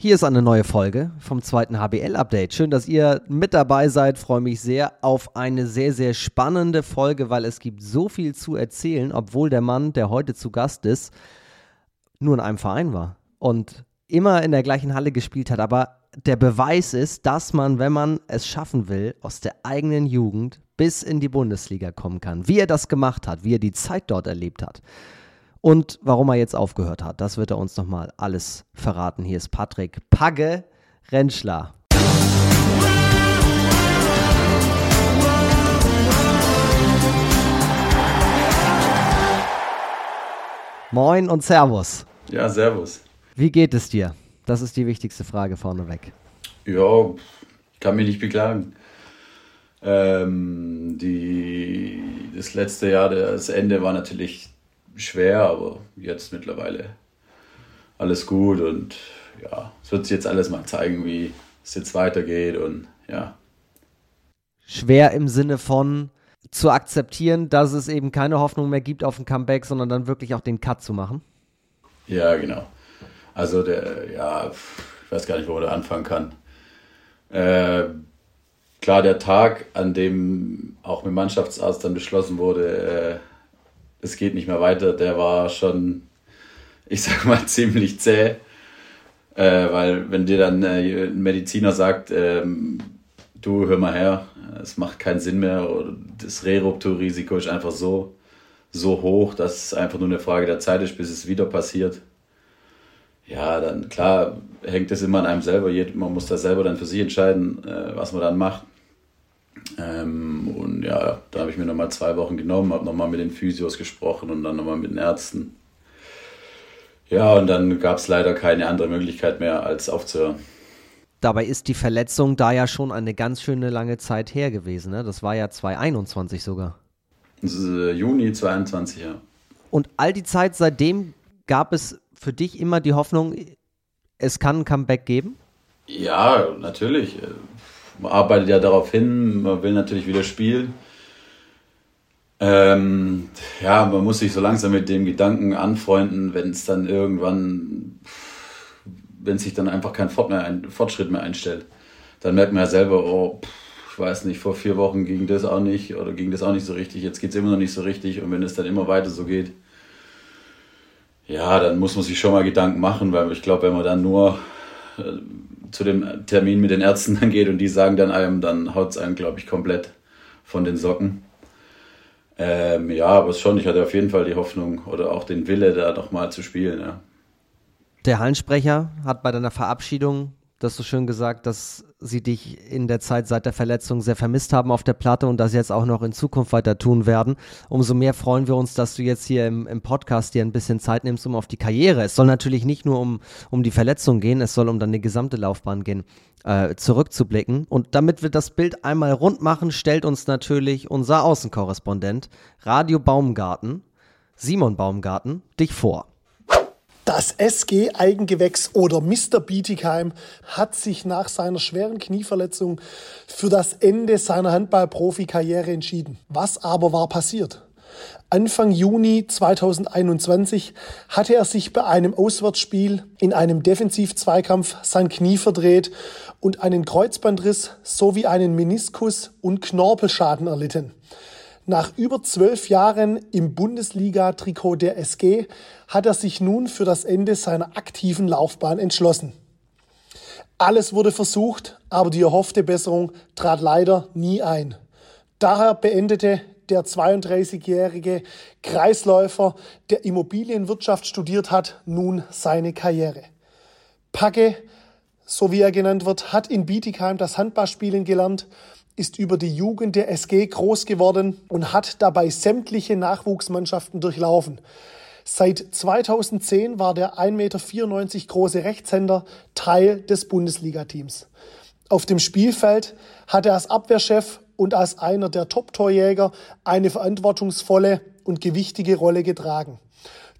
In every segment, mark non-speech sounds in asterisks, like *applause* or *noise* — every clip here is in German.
Hier ist eine neue Folge vom zweiten HBL-Update. Schön, dass ihr mit dabei seid. Freue mich sehr auf eine sehr, sehr spannende Folge, weil es gibt so viel zu erzählen, obwohl der Mann, der heute zu Gast ist, nur in einem Verein war und immer in der gleichen Halle gespielt hat. Aber der Beweis ist, dass man, wenn man es schaffen will, aus der eigenen Jugend bis in die Bundesliga kommen kann. Wie er das gemacht hat, wie er die Zeit dort erlebt hat. Und warum er jetzt aufgehört hat, das wird er uns nochmal alles verraten. Hier ist Patrick Pagge Rentschler. Moin und Servus. Ja, Servus. Wie geht es dir? Das ist die wichtigste Frage vorneweg. Ja, ich kann mich nicht beklagen. Ähm, die, das letzte Jahr, das Ende war natürlich schwer, aber jetzt mittlerweile alles gut und ja, es wird sich jetzt alles mal zeigen, wie es jetzt weitergeht und ja. Schwer im Sinne von zu akzeptieren, dass es eben keine Hoffnung mehr gibt auf ein Comeback, sondern dann wirklich auch den Cut zu machen? Ja, genau. Also der, ja, ich weiß gar nicht, wo er anfangen kann. Äh, klar, der Tag, an dem auch mit Mannschaftsarzt dann beschlossen wurde, äh, es geht nicht mehr weiter, der war schon, ich sag mal, *laughs* ziemlich zäh. Äh, weil wenn dir dann äh, ein Mediziner sagt, ähm, du hör mal her, es macht keinen Sinn mehr, das Rerupturrisiko ist einfach so, so hoch, dass es einfach nur eine Frage der Zeit ist, bis es wieder passiert. Ja, dann klar hängt es immer an einem selber. Man muss da selber dann für sich entscheiden, äh, was man dann macht. Ähm, und ja, da habe ich mir nochmal zwei Wochen genommen, habe nochmal mit den Physios gesprochen und dann nochmal mit den Ärzten. Ja, und dann gab es leider keine andere Möglichkeit mehr, als aufzuhören. Dabei ist die Verletzung da ja schon eine ganz schöne lange Zeit her gewesen. Ne? Das war ja 2021 sogar. Äh, Juni 2022, ja. Und all die Zeit seitdem gab es für dich immer die Hoffnung, es kann ein Comeback geben? Ja, natürlich man arbeitet ja darauf hin, man will natürlich wieder spielen. Ähm, ja, man muss sich so langsam mit dem Gedanken anfreunden, wenn es dann irgendwann, wenn sich dann einfach kein Fortschritt mehr einstellt. Dann merkt man ja selber, oh, ich weiß nicht, vor vier Wochen ging das auch nicht oder ging das auch nicht so richtig, jetzt geht es immer noch nicht so richtig und wenn es dann immer weiter so geht, ja, dann muss man sich schon mal Gedanken machen, weil ich glaube, wenn man dann nur äh, zu dem Termin mit den Ärzten *laughs* dann geht und die sagen dann einem, dann haut es einem, glaube ich, komplett von den Socken. Ähm, ja, aber schon, ich hatte auf jeden Fall die Hoffnung oder auch den Wille, da nochmal zu spielen. Ja. Der Hallensprecher hat bei deiner Verabschiedung das so schön gesagt, dass sie dich in der Zeit seit der Verletzung sehr vermisst haben auf der Platte und das jetzt auch noch in Zukunft weiter tun werden. Umso mehr freuen wir uns, dass du jetzt hier im, im Podcast dir ein bisschen Zeit nimmst, um auf die Karriere. Es soll natürlich nicht nur um, um die Verletzung gehen, es soll um deine gesamte Laufbahn gehen, äh, zurückzublicken. Und damit wir das Bild einmal rund machen, stellt uns natürlich unser Außenkorrespondent Radio Baumgarten, Simon Baumgarten, dich vor. Das SG Eigengewächs oder Mr. Bietigheim hat sich nach seiner schweren Knieverletzung für das Ende seiner Handball-Profi-Karriere entschieden. Was aber war passiert? Anfang Juni 2021 hatte er sich bei einem Auswärtsspiel in einem Defensiv-Zweikampf sein Knie verdreht und einen Kreuzbandriss sowie einen Meniskus und Knorpelschaden erlitten. Nach über zwölf Jahren im Bundesliga-Trikot der SG hat er sich nun für das Ende seiner aktiven Laufbahn entschlossen. Alles wurde versucht, aber die erhoffte Besserung trat leider nie ein. Daher beendete der 32-jährige Kreisläufer, der Immobilienwirtschaft studiert hat, nun seine Karriere. Packe, so wie er genannt wird, hat in Bietigheim das Handballspielen gelernt ist über die Jugend der SG groß geworden und hat dabei sämtliche Nachwuchsmannschaften durchlaufen. Seit 2010 war der 1,94 Meter große Rechtshänder Teil des Bundesliga-Teams. Auf dem Spielfeld hat er als Abwehrchef und als einer der Top-Torjäger eine verantwortungsvolle und gewichtige Rolle getragen.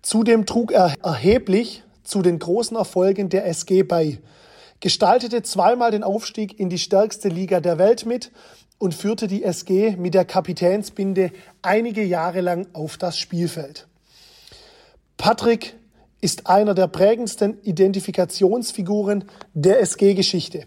Zudem trug er erheblich zu den großen Erfolgen der SG bei gestaltete zweimal den Aufstieg in die stärkste Liga der Welt mit und führte die SG mit der Kapitänsbinde einige Jahre lang auf das Spielfeld. Patrick ist einer der prägendsten Identifikationsfiguren der SG-Geschichte.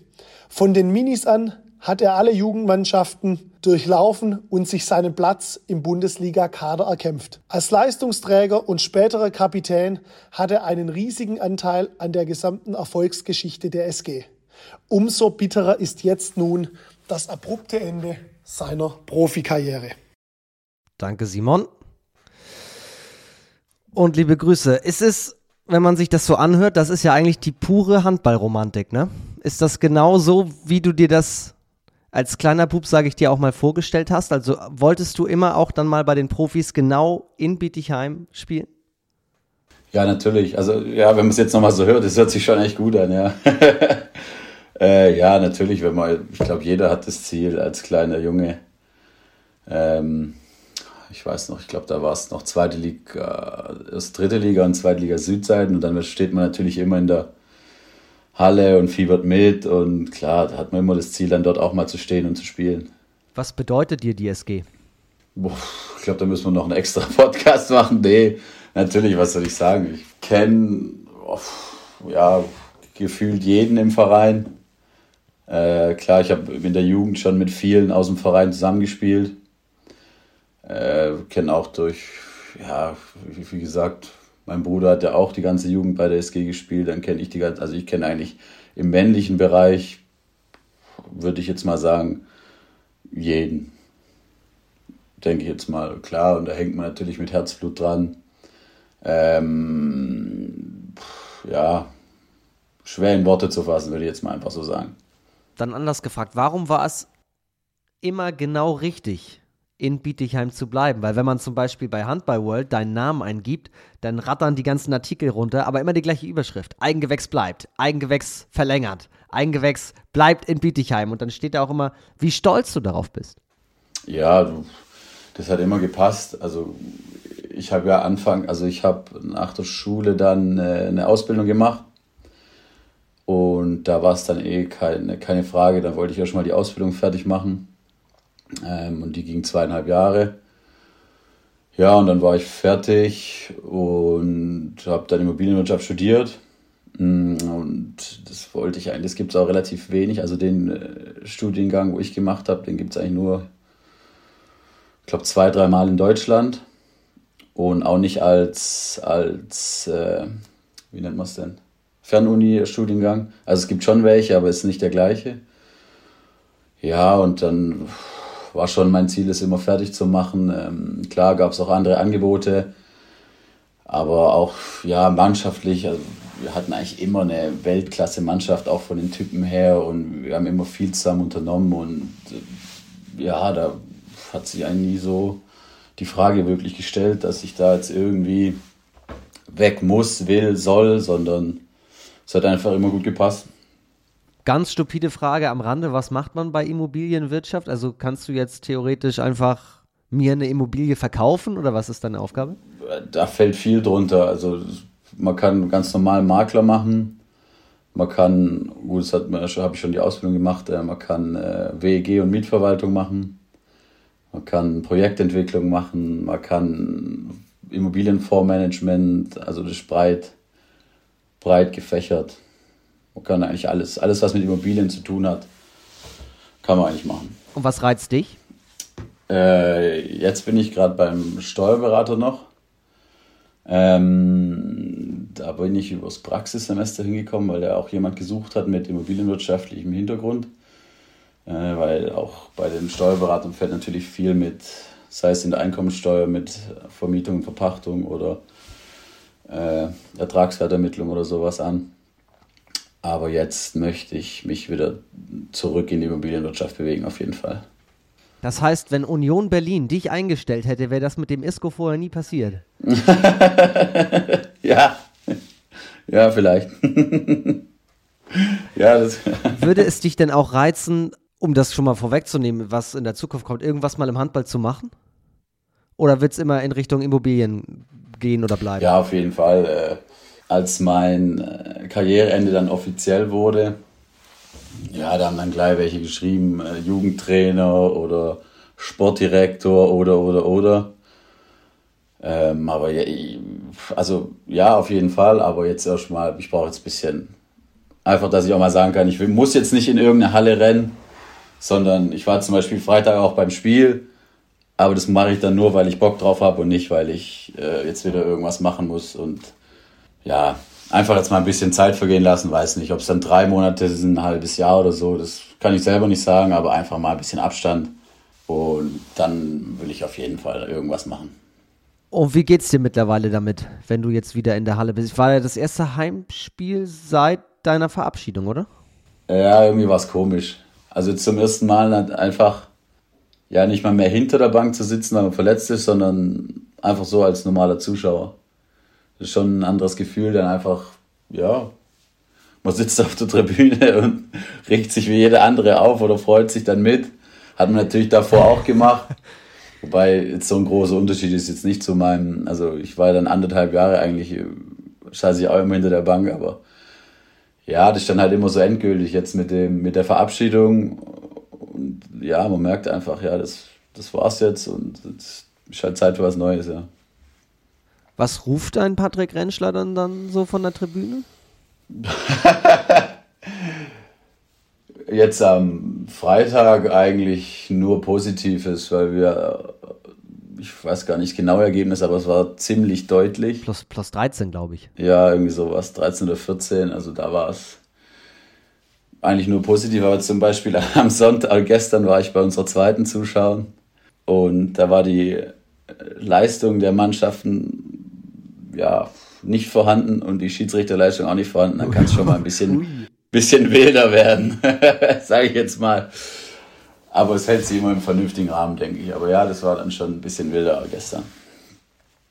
Von den Minis an hat er alle Jugendmannschaften durchlaufen und sich seinen Platz im Bundesliga-Kader erkämpft. Als Leistungsträger und späterer Kapitän hat er einen riesigen Anteil an der gesamten Erfolgsgeschichte der SG. Umso bitterer ist jetzt nun das abrupte Ende seiner Profikarriere. Danke, Simon. Und liebe Grüße. Es ist, wenn man sich das so anhört, das ist ja eigentlich die pure Handballromantik, ne? Ist das genau so, wie du dir das als kleiner Bub, sage ich dir, auch mal vorgestellt hast? Also wolltest du immer auch dann mal bei den Profis genau in Bietigheim spielen? Ja, natürlich. Also ja, wenn man es jetzt nochmal so hört, das hört sich schon echt gut an, ja. *laughs* äh, ja, natürlich, wenn man, ich glaube, jeder hat das Ziel als kleiner Junge. Ähm, ich weiß noch, ich glaube, da war es noch zweite Liga, erst dritte Liga und zweite Liga Südseiten und dann steht man natürlich immer in der Halle und fiebert mit und klar, da hat man immer das Ziel, dann dort auch mal zu stehen und zu spielen. Was bedeutet dir die SG? Boah, ich glaube, da müssen wir noch einen extra *laughs* Podcast machen. Nee, natürlich, was soll ich sagen? Ich kenne ja, gefühlt jeden im Verein. Äh, klar, ich habe in der Jugend schon mit vielen aus dem Verein zusammengespielt. Äh, kenne auch durch, ja, wie, wie gesagt, mein Bruder hat ja auch die ganze Jugend bei der SG gespielt. Dann kenne ich die ganze, also ich kenne eigentlich im männlichen Bereich, würde ich jetzt mal sagen, jeden. Denke ich jetzt mal, klar, und da hängt man natürlich mit Herzblut dran. Ähm, ja, schwer in Worte zu fassen, würde ich jetzt mal einfach so sagen. Dann anders gefragt, warum war es immer genau richtig, in Bietigheim zu bleiben. Weil wenn man zum Beispiel bei Handball World deinen Namen eingibt, dann rattern die ganzen Artikel runter, aber immer die gleiche Überschrift. Eigengewächs bleibt, Eigengewächs verlängert, Eigengewächs bleibt in Bietigheim. Und dann steht da auch immer, wie stolz du darauf bist. Ja, das hat immer gepasst. Also ich habe ja Anfang, also ich habe nach der Schule dann äh, eine Ausbildung gemacht. Und da war es dann eh keine, keine Frage, da wollte ich ja schon mal die Ausbildung fertig machen. Ähm, und die ging zweieinhalb Jahre. Ja, und dann war ich fertig und habe dann Immobilienwirtschaft studiert. Mm, und das wollte ich eigentlich, das gibt es auch relativ wenig. Also den äh, Studiengang, wo ich gemacht habe, den gibt es eigentlich nur, ich glaube, zwei, dreimal in Deutschland. Und auch nicht als, als äh, wie nennt man es denn? Fernuni-Studiengang. Also es gibt schon welche, aber es ist nicht der gleiche. Ja, und dann war schon mein Ziel, es immer fertig zu machen. Ähm, klar gab es auch andere Angebote, aber auch ja mannschaftlich. Also wir hatten eigentlich immer eine Weltklasse-Mannschaft, auch von den Typen her, und wir haben immer viel zusammen unternommen und äh, ja, da hat sich eigentlich nie so die Frage wirklich gestellt, dass ich da jetzt irgendwie weg muss, will, soll, sondern es hat einfach immer gut gepasst. Ganz stupide Frage am Rande, was macht man bei Immobilienwirtschaft? Also kannst du jetzt theoretisch einfach mir eine Immobilie verkaufen oder was ist deine Aufgabe? Da fällt viel drunter. Also man kann ganz normal Makler machen. Man kann, gut, das habe ich schon die Ausbildung gemacht, äh, man kann äh, WEG und Mietverwaltung machen. Man kann Projektentwicklung machen, man kann Immobilienfondsmanagement, also das ist breit, breit gefächert. Man kann eigentlich alles, alles, was mit Immobilien zu tun hat, kann man eigentlich machen. Und was reizt dich? Äh, jetzt bin ich gerade beim Steuerberater noch. Ähm, da bin ich übers Praxissemester hingekommen, weil da auch jemand gesucht hat mit immobilienwirtschaftlichem Hintergrund. Äh, weil auch bei den Steuerberatern fällt natürlich viel mit, sei es in der Einkommensteuer, mit Vermietung Verpachtung oder äh, Ertragswertermittlung oder sowas an. Aber jetzt möchte ich mich wieder zurück in die Immobilienwirtschaft bewegen, auf jeden Fall. Das heißt, wenn Union Berlin dich eingestellt hätte, wäre das mit dem ISCO vorher nie passiert. *laughs* ja, ja, vielleicht. *laughs* ja, das *laughs* Würde es dich denn auch reizen, um das schon mal vorwegzunehmen, was in der Zukunft kommt, irgendwas mal im Handball zu machen? Oder wird es immer in Richtung Immobilien gehen oder bleiben? Ja, auf jeden Fall. Äh, als mein äh, Karriereende dann offiziell wurde, ja, da haben dann gleich welche geschrieben, äh, Jugendtrainer oder Sportdirektor oder, oder, oder. Ähm, aber ja, also ja, auf jeden Fall, aber jetzt erstmal, ich brauche jetzt ein bisschen, einfach, dass ich auch mal sagen kann, ich muss jetzt nicht in irgendeine Halle rennen, sondern ich war zum Beispiel Freitag auch beim Spiel, aber das mache ich dann nur, weil ich Bock drauf habe und nicht, weil ich äh, jetzt wieder irgendwas machen muss und ja, einfach jetzt mal ein bisschen Zeit vergehen lassen, weiß nicht, ob es dann drei Monate sind, ein halbes Jahr oder so, das kann ich selber nicht sagen, aber einfach mal ein bisschen Abstand und dann will ich auf jeden Fall irgendwas machen. Und wie geht's dir mittlerweile damit, wenn du jetzt wieder in der Halle bist? War ja das erste Heimspiel seit deiner Verabschiedung, oder? Ja, irgendwie war es komisch. Also zum ersten Mal einfach ja nicht mal mehr hinter der Bank zu sitzen, weil man verletzt ist, sondern einfach so als normaler Zuschauer. Das ist schon ein anderes Gefühl, dann einfach, ja, man sitzt auf der Tribüne *laughs* und regt sich wie jeder andere auf oder freut sich dann mit. Hat man natürlich davor auch gemacht. *laughs* Wobei jetzt so ein großer Unterschied ist jetzt nicht zu meinem, also ich war dann anderthalb Jahre eigentlich, scheiße ich auch immer hinter der Bank, aber ja, das ist dann halt immer so endgültig jetzt mit dem, mit der Verabschiedung. Und ja, man merkt einfach, ja, das, das war's jetzt und es ist halt Zeit für was Neues, ja. Was ruft ein Patrick Rentschler dann, dann so von der Tribüne? *laughs* Jetzt am Freitag eigentlich nur Positives, weil wir, ich weiß gar nicht genau Ergebnis, aber es war ziemlich deutlich. Plus, plus 13, glaube ich. Ja, irgendwie sowas, 13 oder 14, also da war es eigentlich nur positiv, aber zum Beispiel *laughs* am Sonntag, äh, gestern war ich bei unserer zweiten Zuschauer und da war die Leistung der Mannschaften ja nicht vorhanden und die Schiedsrichterleistung auch nicht vorhanden, dann kann es schon mal ein bisschen bisschen wilder werden, *laughs* sage ich jetzt mal. Aber es hält sich immer im vernünftigen Rahmen, denke ich. Aber ja, das war dann schon ein bisschen wilder gestern.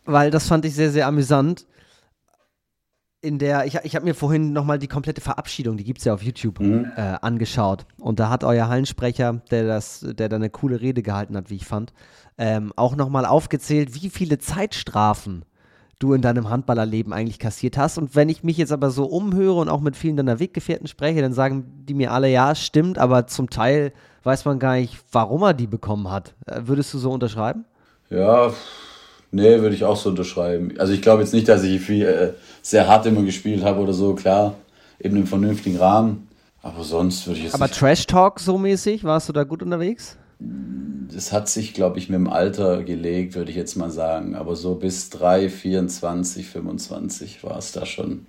Weil das fand ich sehr, sehr amüsant. In der, ich, ich habe mir vorhin nochmal die komplette Verabschiedung, die gibt es ja auf YouTube, mhm. äh, angeschaut. Und da hat euer Hallensprecher, der, das, der da eine coole Rede gehalten hat, wie ich fand, ähm, auch nochmal aufgezählt, wie viele Zeitstrafen du in deinem Handballerleben eigentlich kassiert hast. Und wenn ich mich jetzt aber so umhöre und auch mit vielen deiner Weggefährten spreche, dann sagen die mir alle, ja, stimmt, aber zum Teil weiß man gar nicht, warum er die bekommen hat. Äh, würdest du so unterschreiben? Ja, nee, würde ich auch so unterschreiben. Also ich glaube jetzt nicht, dass ich viel, äh, sehr hart immer gespielt habe oder so, klar, eben im vernünftigen Rahmen. Aber sonst würde ich jetzt. Aber Trash Talk so mäßig, warst du da gut unterwegs? Das hat sich, glaube ich, mit dem Alter gelegt, würde ich jetzt mal sagen. Aber so bis 3, 24, 25 war es da schon.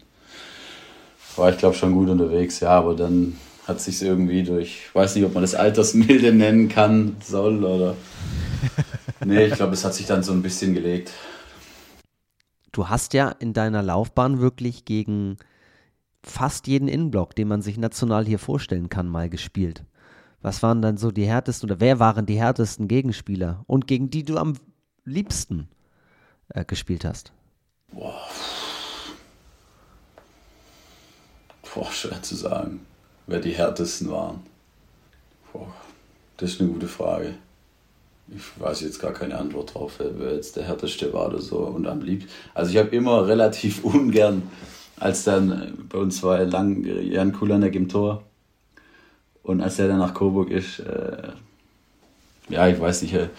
War ich, glaube schon gut unterwegs, ja, aber dann hat sich irgendwie durch, ich weiß nicht, ob man das Altersmilde nennen kann, soll oder. *laughs* nee, ich glaube, es hat sich dann so ein bisschen gelegt. Du hast ja in deiner Laufbahn wirklich gegen fast jeden Innenblock, den man sich national hier vorstellen kann, mal gespielt. Was waren dann so die härtesten oder wer waren die härtesten Gegenspieler und gegen die du am liebsten äh, gespielt hast? Boah. Boah, schwer zu sagen, wer die härtesten waren. Boah, das ist eine gute Frage. Ich weiß jetzt gar keine Antwort drauf, wer jetzt der härteste war oder so und am liebsten. Also ich habe immer relativ *laughs* ungern, als dann bei uns war lang Jan Kulanek im Tor und als er dann nach Coburg ist, äh, ja, ich weiß nicht, äh,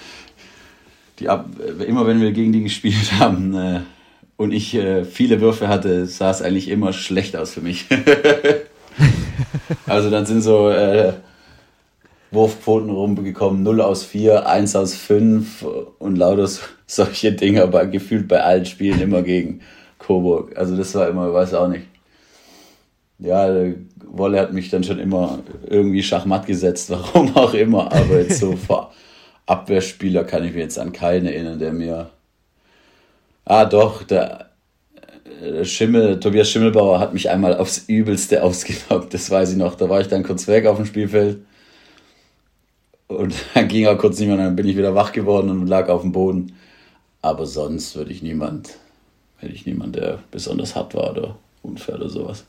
die Ab äh, immer wenn wir gegen die gespielt *laughs* haben äh, und ich äh, viele Würfe hatte, sah es eigentlich immer schlecht aus für mich. *laughs* also dann sind so äh, Wurfquoten rumgekommen, 0 aus 4, 1 aus 5 und lauter *laughs* solche Dinge, aber gefühlt bei allen Spielen immer gegen Coburg. Also das war immer, weiß auch nicht ja, Wolle hat mich dann schon immer irgendwie Schachmatt gesetzt, *laughs* warum auch immer. Aber jetzt so *laughs* vor Abwehrspieler kann ich mir jetzt an keinen erinnern, der mir. Ah, doch, der, der Schimmel, Tobias Schimmelbauer hat mich einmal aufs Übelste ausgenockt, das weiß ich noch. Da war ich dann kurz weg auf dem Spielfeld. Und *laughs* dann ging er kurz nicht mehr, dann bin ich wieder wach geworden und lag auf dem Boden. Aber sonst würde ich niemand, hätte ich niemand, der besonders hart war oder unfair oder sowas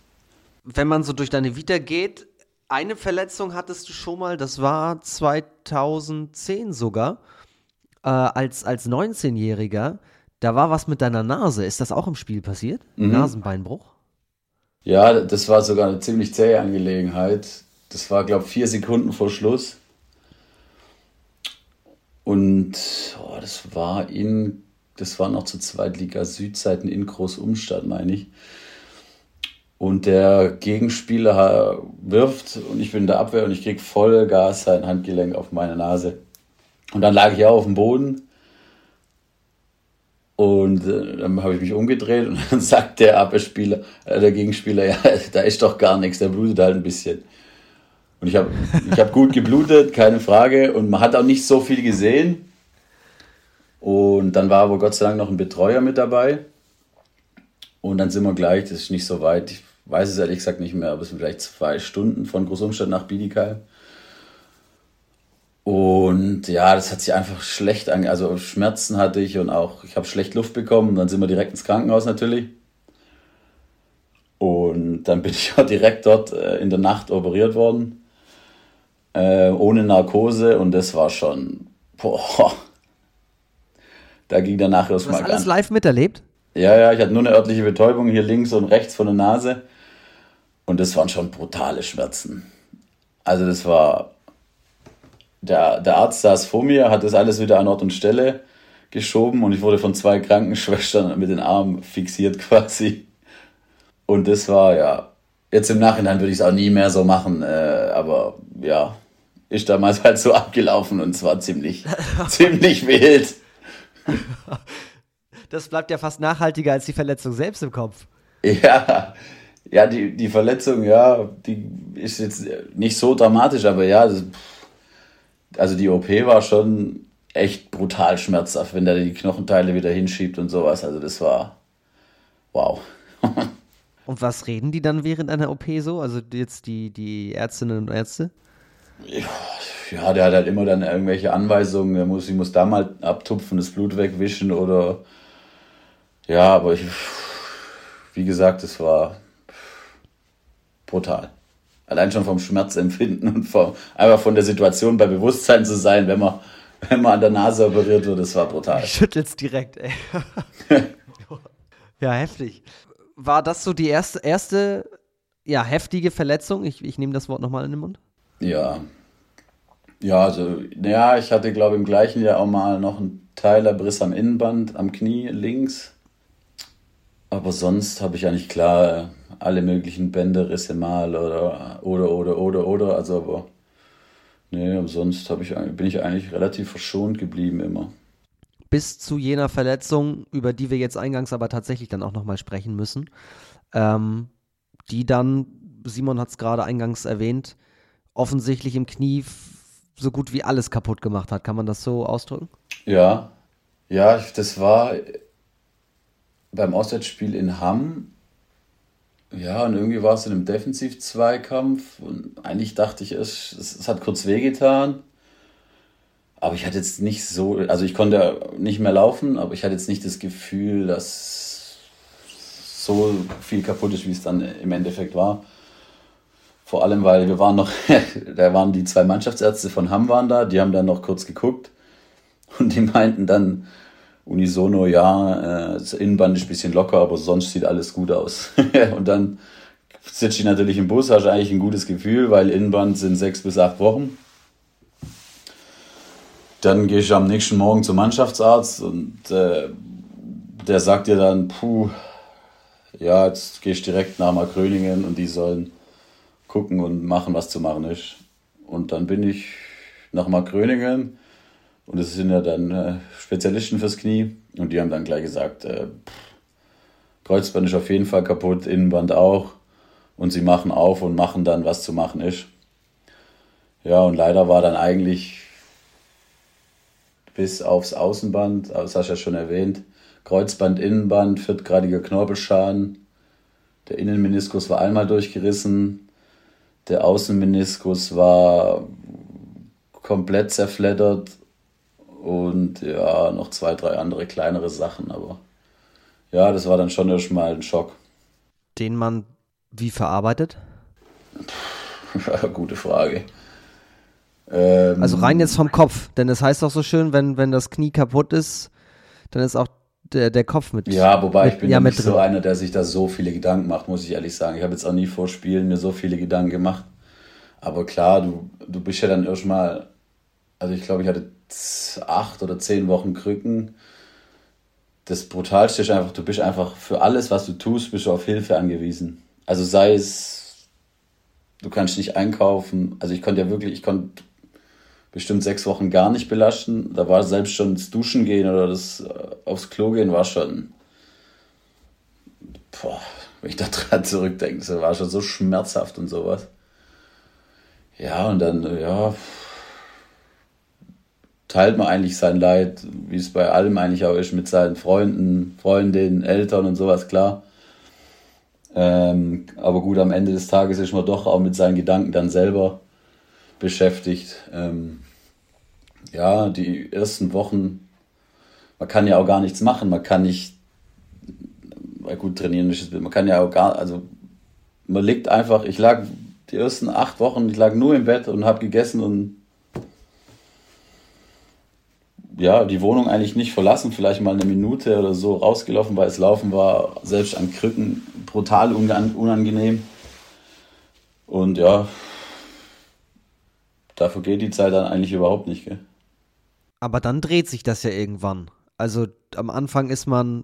wenn man so durch deine Vita geht, eine Verletzung hattest du schon mal, das war 2010 sogar, äh, als, als 19-Jähriger. Da war was mit deiner Nase. Ist das auch im Spiel passiert? Mhm. Nasenbeinbruch? Ja, das war sogar eine ziemlich zähe Angelegenheit. Das war, glaube ich, vier Sekunden vor Schluss. Und oh, das war in das war noch zur Zweitliga Südzeiten in Großumstadt, meine ich. Und der Gegenspieler wirft und ich bin in der Abwehr und ich krieg voll Gas sein Handgelenk auf meine Nase. Und dann lag ich auch auf dem Boden und äh, dann habe ich mich umgedreht und *laughs* dann sagt der Abwehrspieler, äh, der Gegenspieler, *laughs* ja, da ist doch gar nichts, der blutet halt ein bisschen. Und ich habe ich hab gut geblutet, keine Frage. Und man hat auch nicht so viel gesehen. Und dann war aber Gott sei Dank noch ein Betreuer mit dabei. Und dann sind wir gleich, das ist nicht so weit, weiß es ehrlich gesagt nicht mehr, aber es sind vielleicht zwei Stunden von Großumstadt nach Biedigheim. Und ja, das hat sich einfach schlecht an, also Schmerzen hatte ich und auch, ich habe schlecht Luft bekommen. Dann sind wir direkt ins Krankenhaus natürlich. Und dann bin *laughs* ich auch direkt dort äh, in der Nacht operiert worden, äh, ohne Narkose. Und das war schon, boah, *laughs* da ging danach erstmal. Du hast alles live miterlebt? Ja, ja, ich hatte nur eine örtliche Betäubung hier links und rechts von der Nase. Und das waren schon brutale Schmerzen. Also das war, der, der Arzt saß vor mir, hat das alles wieder an Ort und Stelle geschoben und ich wurde von zwei Krankenschwestern mit den Armen fixiert *laughs* quasi. Und das war ja, jetzt im Nachhinein würde ich es auch nie mehr so machen, äh, aber ja, ist damals halt so abgelaufen und es war ziemlich, *laughs* ziemlich wild. Das bleibt ja fast nachhaltiger als die Verletzung selbst im Kopf. Ja, ja, die, die Verletzung, ja, die ist jetzt nicht so dramatisch, aber ja, das, also die OP war schon echt brutal schmerzhaft, wenn der die Knochenteile wieder hinschiebt und sowas. Also das war wow. *laughs* und was reden die dann während einer OP so? Also jetzt die, die Ärztinnen und Ärzte? Ja, der hat halt immer dann irgendwelche Anweisungen, er muss, ich muss da mal abtupfen, das Blut wegwischen oder ja, aber ich, wie gesagt, es war brutal. Allein schon vom Schmerzempfinden und vom, einfach von der Situation bei Bewusstsein zu sein, wenn man, wenn man an der Nase operiert wird, das war brutal. Schüttelt's direkt, ey. ja, heftig. War das so die erste, erste ja, heftige Verletzung? Ich, ich nehme das Wort nochmal in den Mund. Ja. Ja, also, ja, ich hatte, glaube ich, im gleichen Jahr auch mal noch einen Teilerbriss am Innenband, am Knie links. Aber sonst habe ich eigentlich klar alle möglichen Bänderrisse mal oder oder oder oder oder. Also aber nee, aber sonst ich, bin ich eigentlich relativ verschont geblieben immer. Bis zu jener Verletzung, über die wir jetzt eingangs aber tatsächlich dann auch nochmal sprechen müssen, ähm, die dann, Simon hat es gerade eingangs erwähnt, offensichtlich im Knie so gut wie alles kaputt gemacht hat. Kann man das so ausdrücken? Ja, ja, das war beim Auswärtsspiel in Hamm ja, und irgendwie war es in einem Defensiv-Zweikampf und eigentlich dachte ich, es, es hat kurz wehgetan. Aber ich hatte jetzt nicht so, also ich konnte nicht mehr laufen, aber ich hatte jetzt nicht das Gefühl, dass so viel kaputt ist, wie es dann im Endeffekt war. Vor allem, weil wir waren noch, *laughs* da waren die zwei Mannschaftsärzte von Hamm waren da, die haben dann noch kurz geguckt und die meinten dann, unisono, ja, äh, das Innenband ist ein bisschen locker, aber sonst sieht alles gut aus. *laughs* und dann sitze ich natürlich im Bus, hast eigentlich ein gutes Gefühl, weil Innenband sind sechs bis acht Wochen. Dann gehe ich am nächsten Morgen zum Mannschaftsarzt und äh, der sagt dir dann, puh, ja, jetzt gehe ich direkt nach Markgröningen und die sollen gucken und machen, was zu machen ist. Und dann bin ich nach Markgröningen und es sind ja dann äh, Spezialisten fürs Knie und die haben dann gleich gesagt, äh, Kreuzband ist auf jeden Fall kaputt, Innenband auch. Und sie machen auf und machen dann, was zu machen ist. Ja, und leider war dann eigentlich bis aufs Außenband, das hast du ja schon erwähnt, Kreuzband, Innenband, viertgradiger Knorpelschaden. Der Innenmeniskus war einmal durchgerissen. Der Außenmeniskus war komplett zerfleddert und ja, noch zwei, drei andere kleinere Sachen, aber ja, das war dann schon erstmal ein Schock. Den man wie verarbeitet? Ja, *laughs* gute Frage. Ähm, also rein jetzt vom Kopf, denn es das heißt doch so schön, wenn, wenn das Knie kaputt ist, dann ist auch der, der Kopf mit. Ja, wobei mit, ich bin ja nicht so einer, der sich da so viele Gedanken macht, muss ich ehrlich sagen. Ich habe jetzt auch nie vor Spielen mir so viele Gedanken gemacht. Aber klar, du, du bist ja dann erstmal, also ich glaube, ich hatte acht oder zehn Wochen Krücken. das Brutalste ist einfach, du bist einfach für alles, was du tust, bist du auf Hilfe angewiesen. Also sei es, du kannst nicht einkaufen. Also ich konnte ja wirklich, ich konnte bestimmt sechs Wochen gar nicht belasten. Da war selbst schon das Duschen gehen oder das äh, aufs Klo gehen war schon, boah, wenn ich *laughs* da dran zurückdenke, das war schon so schmerzhaft und sowas. Ja, und dann, ja, teilt man eigentlich sein Leid, wie es bei allem eigentlich auch ist, mit seinen Freunden, Freundinnen, Eltern und sowas, klar. Ähm, aber gut, am Ende des Tages ist man doch auch mit seinen Gedanken dann selber beschäftigt. Ähm, ja, die ersten Wochen, man kann ja auch gar nichts machen, man kann nicht, weil gut trainieren ist, man kann ja auch gar, also man liegt einfach, ich lag die ersten acht Wochen, ich lag nur im Bett und habe gegessen und ja, die Wohnung eigentlich nicht verlassen, vielleicht mal eine Minute oder so rausgelaufen, weil es Laufen war, selbst an Krücken brutal unangenehm. Und ja, dafür geht die Zeit dann eigentlich überhaupt nicht. Gell? Aber dann dreht sich das ja irgendwann. Also am Anfang ist man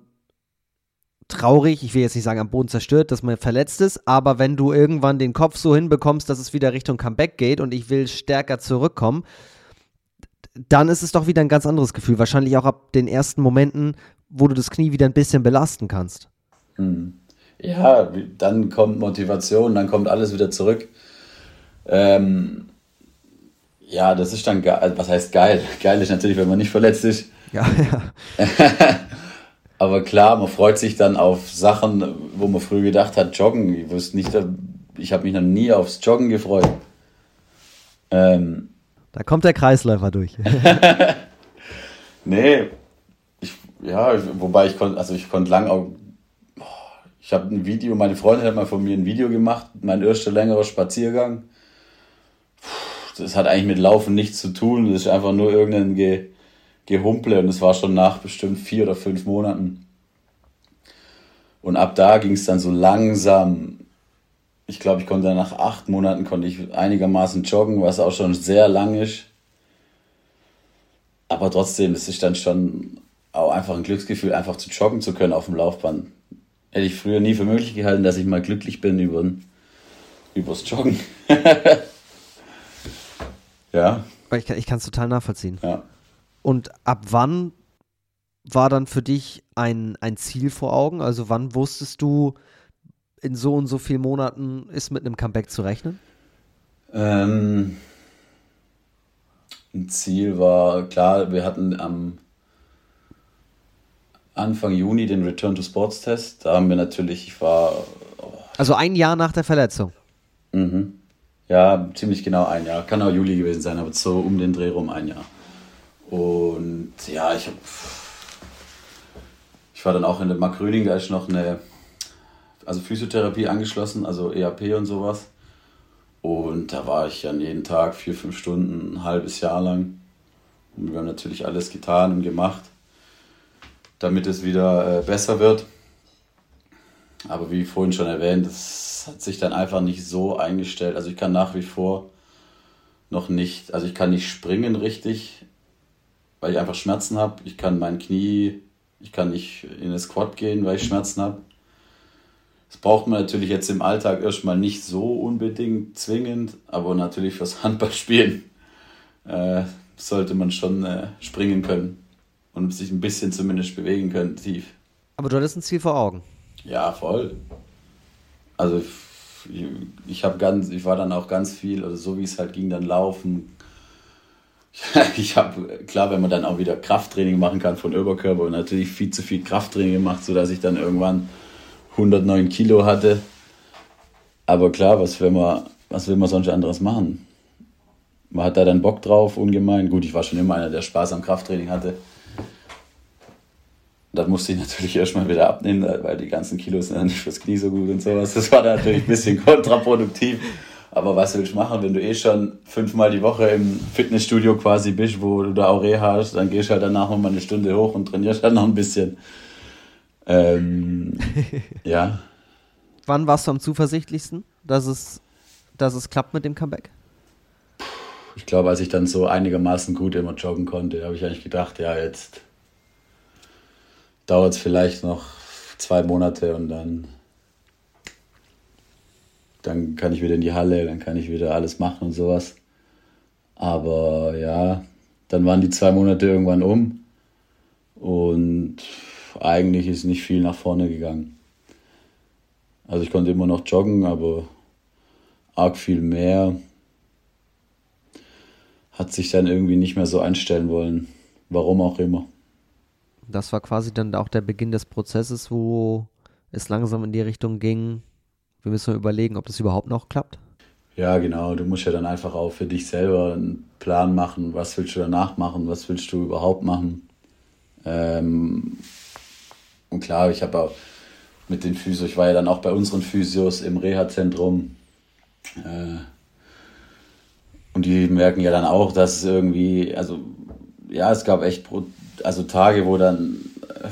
traurig, ich will jetzt nicht sagen am Boden zerstört, dass man verletzt ist, aber wenn du irgendwann den Kopf so hinbekommst, dass es wieder Richtung Comeback geht und ich will stärker zurückkommen, dann ist es doch wieder ein ganz anderes Gefühl. Wahrscheinlich auch ab den ersten Momenten, wo du das Knie wieder ein bisschen belasten kannst. Hm. Ja, dann kommt Motivation, dann kommt alles wieder zurück. Ähm, ja, das ist dann geil. Was heißt geil? *laughs* Geil ist natürlich, wenn man nicht verletzt ist. Ja, *laughs* ja. *laughs* Aber klar, man freut sich dann auf Sachen, wo man früher gedacht hat, Joggen. Ich wusste nicht, ich habe mich noch nie aufs Joggen gefreut. Ähm, da kommt der Kreisläufer durch. *laughs* nee, ich, ja, wobei ich konnte, also ich konnte lang auch, ich habe ein Video, meine Freundin hat mal von mir ein Video gemacht, mein erster längerer Spaziergang. Das hat eigentlich mit Laufen nichts zu tun, das ist einfach nur irgendein Ge, Gehumple und das war schon nach bestimmt vier oder fünf Monaten. Und ab da ging es dann so langsam ich glaube, ich konnte nach acht Monaten konnte ich einigermaßen joggen, was auch schon sehr lang ist. Aber trotzdem, es ist dann schon auch einfach ein Glücksgefühl, einfach zu joggen zu können auf dem Laufband. Hätte ich früher nie für möglich gehalten, dass ich mal glücklich bin über, übers Joggen. *laughs* ja. Ich kann es total nachvollziehen. Ja. Und ab wann war dann für dich ein, ein Ziel vor Augen? Also wann wusstest du, in so und so vielen Monaten ist mit einem Comeback zu rechnen? Ähm, ein Ziel war, klar, wir hatten am Anfang Juni den Return to Sports Test. Da haben wir natürlich, ich war. Oh, also ein Jahr nach der Verletzung. Mhm. Ja, ziemlich genau ein Jahr. Kann auch Juli gewesen sein, aber so um den Dreh rum ein Jahr. Und ja, ich habe. Ich war dann auch in der Mark Röning, da ist noch eine also Physiotherapie angeschlossen, also EAP und sowas. Und da war ich dann jeden Tag vier, fünf Stunden, ein halbes Jahr lang. Und wir haben natürlich alles getan und gemacht, damit es wieder äh, besser wird. Aber wie vorhin schon erwähnt, das hat sich dann einfach nicht so eingestellt. Also ich kann nach wie vor noch nicht, also ich kann nicht springen richtig, weil ich einfach Schmerzen habe. Ich kann mein Knie, ich kann nicht in den Squat gehen, weil ich Schmerzen habe. Das braucht man natürlich jetzt im Alltag erstmal nicht so unbedingt zwingend, aber natürlich fürs Handballspielen äh, sollte man schon äh, springen können und sich ein bisschen zumindest bewegen können, tief. Aber du hattest ein Ziel vor Augen. Ja, voll. Also ich, ich habe ganz, ich war dann auch ganz viel, also so wie es halt ging, dann laufen. *laughs* ich habe, klar, wenn man dann auch wieder Krafttraining machen kann von Oberkörper und natürlich viel zu viel Krafttraining gemacht, sodass ich dann irgendwann 109 Kilo hatte. Aber klar, was will man, was will man sonst anderes machen? Man hat da dann Bock drauf, ungemein. Gut, ich war schon immer einer, der Spaß am Krafttraining hatte. Dann musste ich natürlich *laughs* erstmal wieder abnehmen, weil die ganzen Kilos sind dann nicht fürs Knie so gut und sowas. Das war dann natürlich ein bisschen *laughs* kontraproduktiv. Aber was willst du machen, wenn du eh schon fünfmal die Woche im Fitnessstudio quasi bist, wo du da auch Reha hast, dann gehst du halt danach nochmal eine Stunde hoch und trainierst halt noch ein bisschen. Ähm, *laughs* ja. Wann warst du am zuversichtlichsten, dass es, dass es klappt mit dem Comeback? Ich glaube, als ich dann so einigermaßen gut immer joggen konnte, habe ich eigentlich gedacht, ja, jetzt dauert es vielleicht noch zwei Monate und dann, dann kann ich wieder in die Halle, dann kann ich wieder alles machen und sowas. Aber ja, dann waren die zwei Monate irgendwann um und eigentlich ist nicht viel nach vorne gegangen. Also ich konnte immer noch joggen, aber arg viel mehr hat sich dann irgendwie nicht mehr so einstellen wollen. Warum auch immer. Das war quasi dann auch der Beginn des Prozesses, wo es langsam in die Richtung ging. Wir müssen überlegen, ob das überhaupt noch klappt. Ja, genau. Du musst ja dann einfach auch für dich selber einen Plan machen. Was willst du danach machen? Was willst du überhaupt machen? Ähm, und klar, ich habe auch mit den Physios, ich war ja dann auch bei unseren Physios im Reha-Zentrum. Äh, und die merken ja dann auch, dass es irgendwie, also ja, es gab echt also Tage, wo dann,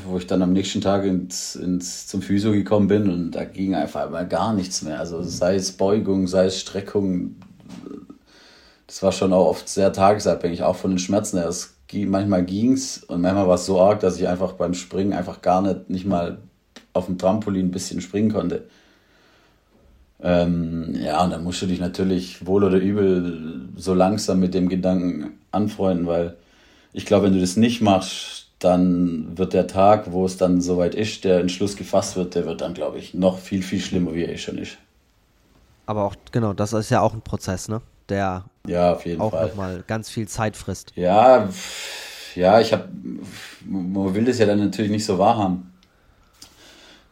wo ich dann am nächsten Tag ins, ins, zum Physio gekommen bin und da ging einfach mal gar nichts mehr. Also sei es Beugung, sei es Streckung, das war schon auch oft sehr tagesabhängig, auch von den Schmerzen her. Es, manchmal ging es und manchmal war es so arg, dass ich einfach beim Springen einfach gar nicht, nicht mal auf dem Trampolin ein bisschen springen konnte. Ähm, ja, und dann musst du dich natürlich wohl oder übel so langsam mit dem Gedanken anfreunden, weil ich glaube, wenn du das nicht machst, dann wird der Tag, wo es dann soweit ist, der Entschluss gefasst wird, der wird dann, glaube ich, noch viel, viel schlimmer, wie er eh schon ist. Aber auch, genau, das ist ja auch ein Prozess, ne? Der ja, auf jeden auch nochmal ganz viel Zeit frisst. Ja, ja, ich habe, man will das ja dann natürlich nicht so wahrhaben,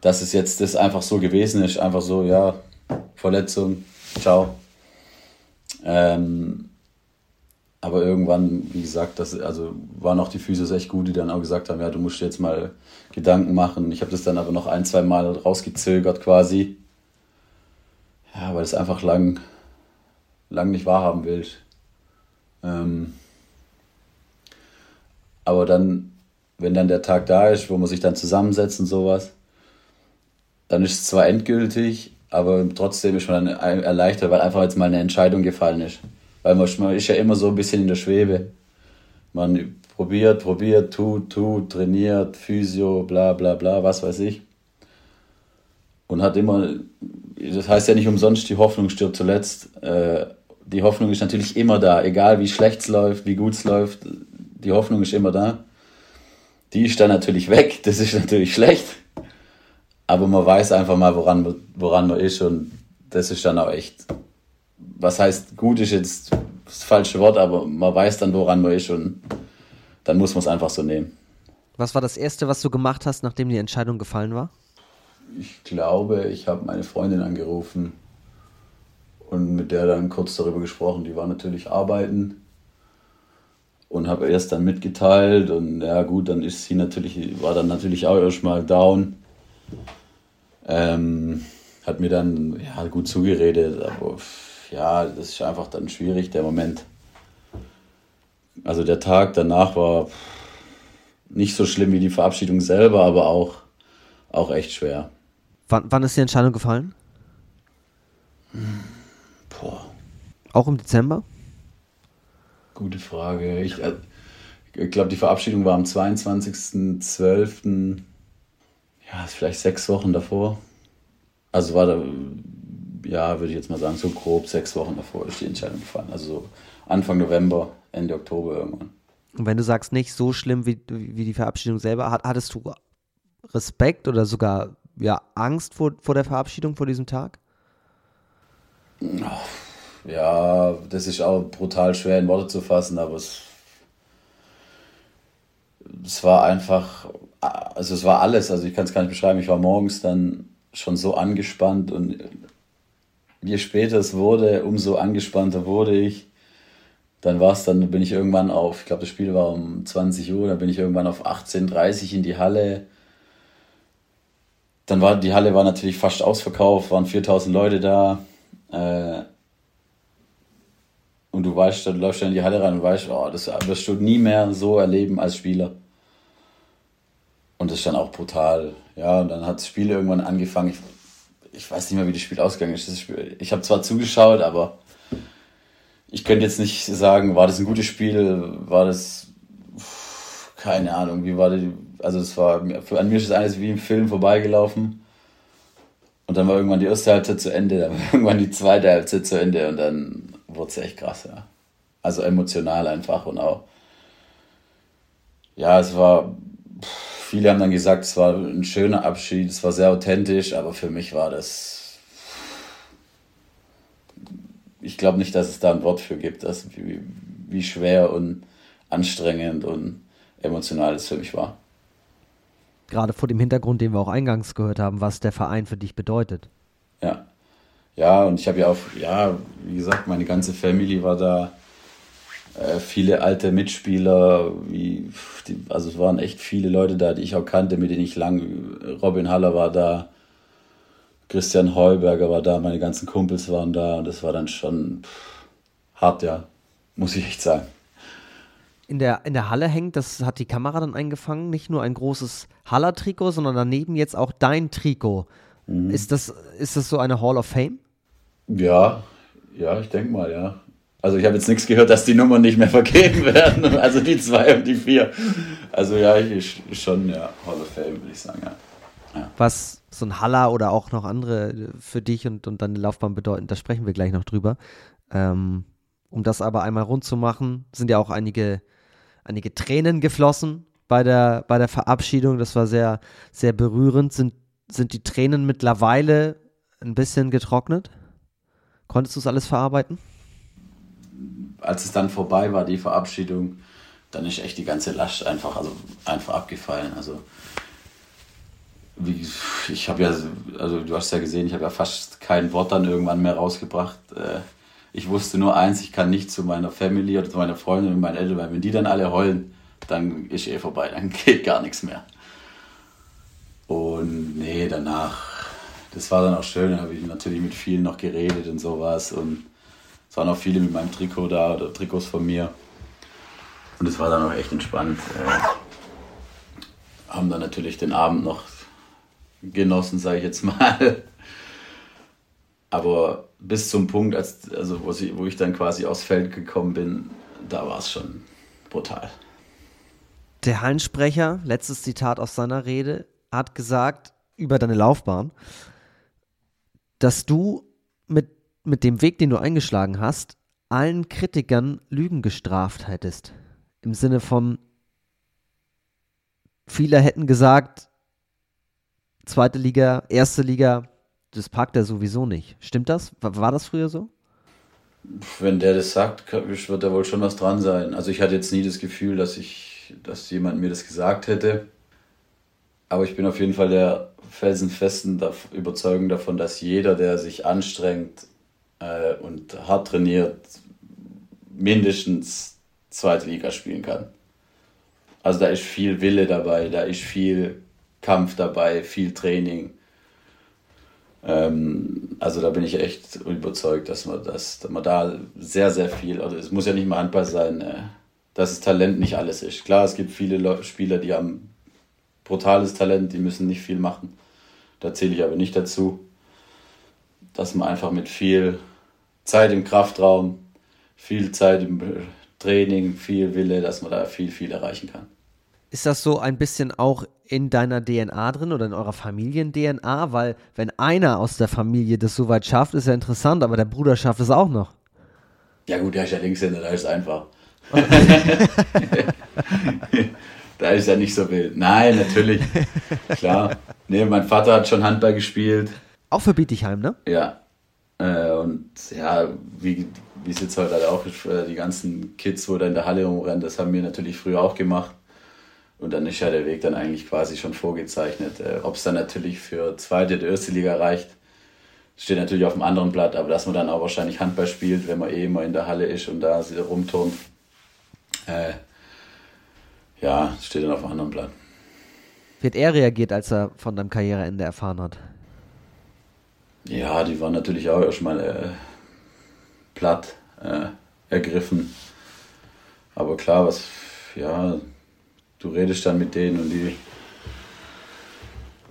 dass es jetzt das einfach so gewesen ist, einfach so, ja, Verletzung, ciao. Ähm, aber irgendwann, wie gesagt, das also waren auch die Physios echt gut, die dann auch gesagt haben, ja, du musst jetzt mal Gedanken machen. Ich habe das dann aber noch ein, zwei Mal rausgezögert quasi. Ja, weil es einfach lang, lang nicht wahrhaben will. Ähm, aber dann, wenn dann der Tag da ist, wo man sich dann zusammensetzt und sowas, dann ist es zwar endgültig, aber trotzdem ist man dann erleichtert, weil einfach jetzt mal eine Entscheidung gefallen ist. Weil man, man ist ja immer so ein bisschen in der Schwebe. Man probiert, probiert, tut, tut, trainiert, Physio, bla bla bla, was weiß ich. Und hat immer, das heißt ja nicht umsonst, die Hoffnung stirbt zuletzt. Äh, die Hoffnung ist natürlich immer da, egal wie schlecht es läuft, wie gut es läuft, die Hoffnung ist immer da. Die ist dann natürlich weg, *laughs* das ist natürlich schlecht. Aber man weiß einfach mal, woran, woran man ist und das ist dann auch echt, was heißt gut ist jetzt das falsche Wort, aber man weiß dann, woran man ist und dann muss man es einfach so nehmen. Was war das Erste, was du gemacht hast, nachdem die Entscheidung gefallen war? Ich glaube, ich habe meine Freundin angerufen und mit der dann kurz darüber gesprochen. Die war natürlich arbeiten und habe erst dann mitgeteilt und ja gut, dann ist sie natürlich, war dann natürlich auch erstmal down. Ähm, hat mir dann ja, gut zugeredet, aber ja, das ist einfach dann schwierig, der Moment. Also der Tag danach war nicht so schlimm wie die Verabschiedung selber, aber auch, auch echt schwer. Wann, wann ist die Entscheidung gefallen? Boah. Auch im Dezember? Gute Frage. Ich, äh, ich glaube, die Verabschiedung war am 22.12 ja, ist vielleicht sechs Wochen davor. Also war da, ja, würde ich jetzt mal sagen, so grob sechs Wochen davor ist die Entscheidung gefallen. Also so Anfang November, Ende Oktober irgendwann. Und wenn du sagst, nicht so schlimm wie, wie die Verabschiedung selber, hattest du Respekt oder sogar ja, Angst vor, vor der Verabschiedung, vor diesem Tag? Ja, das ist auch brutal schwer in Worte zu fassen, aber es, es war einfach also es war alles, also ich kann es gar nicht beschreiben, ich war morgens dann schon so angespannt und je später es wurde, umso angespannter wurde ich. Dann war es dann, bin ich irgendwann auf, ich glaube das Spiel war um 20 Uhr, dann bin ich irgendwann auf 18.30 Uhr in die Halle. Dann war die Halle war natürlich fast ausverkauft, waren 4000 Leute da. Äh, und du weißt, dann läufst du in die Halle rein und weißt, oh, das wirst du nie mehr so erleben als Spieler. Und das ist dann auch brutal. Ja, und dann hat das Spiel irgendwann angefangen. Ich, ich weiß nicht mehr, wie das Spiel ausgegangen ist. Ich habe zwar zugeschaut, aber ich könnte jetzt nicht sagen, war das ein gutes Spiel, war das keine Ahnung, wie war die, also es war, an mir ist es alles wie im Film vorbeigelaufen. Und dann war irgendwann die erste Halbzeit zu Ende, dann war *laughs* irgendwann die zweite Halbzeit zu Ende und dann wurde es echt krass, ja. Also emotional einfach und auch, ja, es war, viele haben dann gesagt, es war ein schöner Abschied, es war sehr authentisch, aber für mich war das, ich glaube nicht, dass es da ein Wort für gibt, dass, wie, wie schwer und anstrengend und emotional es für mich war. Gerade vor dem Hintergrund, den wir auch eingangs gehört haben, was der Verein für dich bedeutet. Ja. Ja, und ich habe ja auch, ja, wie gesagt, meine ganze Family war da. Äh, viele alte Mitspieler, wie, die, also es waren echt viele Leute da, die ich auch kannte, mit denen ich lang. Robin Haller war da, Christian Heuberger war da, meine ganzen Kumpels waren da und das war dann schon pff, hart, ja, muss ich echt sagen in der, in der Halle hängt, das hat die Kamera dann eingefangen, nicht nur ein großes Haller-Trikot, sondern daneben jetzt auch dein Trikot. Mhm. Ist, das, ist das so eine Hall of Fame? Ja, ja, ich denke mal, ja. Also ich habe jetzt nichts gehört, dass die Nummern nicht mehr *laughs* vergeben werden. Also die zwei und die vier. Also ja, ich schon, ja, Hall of Fame, würde ich sagen, ja. ja. Was so ein Haller oder auch noch andere für dich und, und deine Laufbahn bedeuten, da sprechen wir gleich noch drüber. Ähm, um das aber einmal rund zu machen, sind ja auch einige einige Tränen geflossen bei der, bei der Verabschiedung. Das war sehr, sehr berührend. Sind, sind die Tränen mittlerweile ein bisschen getrocknet? Konntest du es alles verarbeiten? Als es dann vorbei war, die Verabschiedung, dann ist echt die ganze Last einfach, also einfach abgefallen. Also wie, ich habe ja, also du hast ja gesehen, ich habe ja fast kein Wort dann irgendwann mehr rausgebracht. Äh, ich wusste nur eins, ich kann nicht zu meiner Family oder zu meiner Freundin und meinen Eltern, weil wenn die dann alle heulen, dann ist eh vorbei, dann *laughs* geht gar nichts mehr. Und nee, danach, das war dann auch schön, da habe ich natürlich mit vielen noch geredet und sowas und es waren auch viele mit meinem Trikot da oder Trikots von mir. Und es war dann auch echt entspannt. Äh, haben dann natürlich den Abend noch genossen, sage ich jetzt mal. Aber bis zum Punkt, als, also wo, sie, wo ich dann quasi aufs Feld gekommen bin, da war es schon brutal. Der Hallensprecher, letztes Zitat aus seiner Rede, hat gesagt über deine Laufbahn, dass du mit, mit dem Weg, den du eingeschlagen hast, allen Kritikern Lügen gestraft hättest. Im Sinne von, viele hätten gesagt, zweite Liga, erste Liga, das packt er sowieso nicht. Stimmt das? War, war das früher so? Wenn der das sagt, wird da wohl schon was dran sein. Also ich hatte jetzt nie das Gefühl, dass ich, dass jemand mir das gesagt hätte. Aber ich bin auf jeden Fall der felsenfesten Überzeugung davon, dass jeder, der sich anstrengt äh, und hart trainiert, mindestens zweite Liga spielen kann. Also da ist viel Wille dabei, da ist viel Kampf dabei, viel Training. Ähm, also da bin ich echt überzeugt, dass man, das, dass man da sehr, sehr viel, also es muss ja nicht mal Handball sein, äh, dass das Talent nicht alles ist. Klar, es gibt viele Le Spieler, die haben brutales Talent, die müssen nicht viel machen. Da zähle ich aber nicht dazu, dass man einfach mit viel Zeit im Kraftraum, viel Zeit im Training, viel Wille, dass man da viel, viel erreichen kann. Ist das so ein bisschen auch in deiner DNA drin oder in eurer Familien-DNA? Weil wenn einer aus der Familie das so weit schafft, ist ja interessant, aber der Bruder schafft es auch noch. Ja gut, der ist ja Linkshänder, da ist es einfach. *laughs* da ist ja nicht so wild. Nein, natürlich. Klar. Nee, mein Vater hat schon Handball gespielt. Auch für Bietigheim, ne? Ja. Äh, und ja, wie, wie es jetzt heute halt auch ist, äh, die ganzen Kids, wo da in der Halle rumrennen, das haben wir natürlich früher auch gemacht. Und dann ist ja der Weg dann eigentlich quasi schon vorgezeichnet. Äh, Ob es dann natürlich für zweite oder erste Liga reicht, steht natürlich auf dem anderen Blatt, aber dass man dann auch wahrscheinlich Handball spielt, wenn man eh immer in der Halle ist und da rumturnt, äh, ja, steht dann auf dem anderen Blatt. Wie hat er reagiert, als er von deinem Karriereende erfahren hat? Ja, die waren natürlich auch erstmal äh, platt äh, ergriffen. Aber klar, was, ja, du redest dann mit denen und die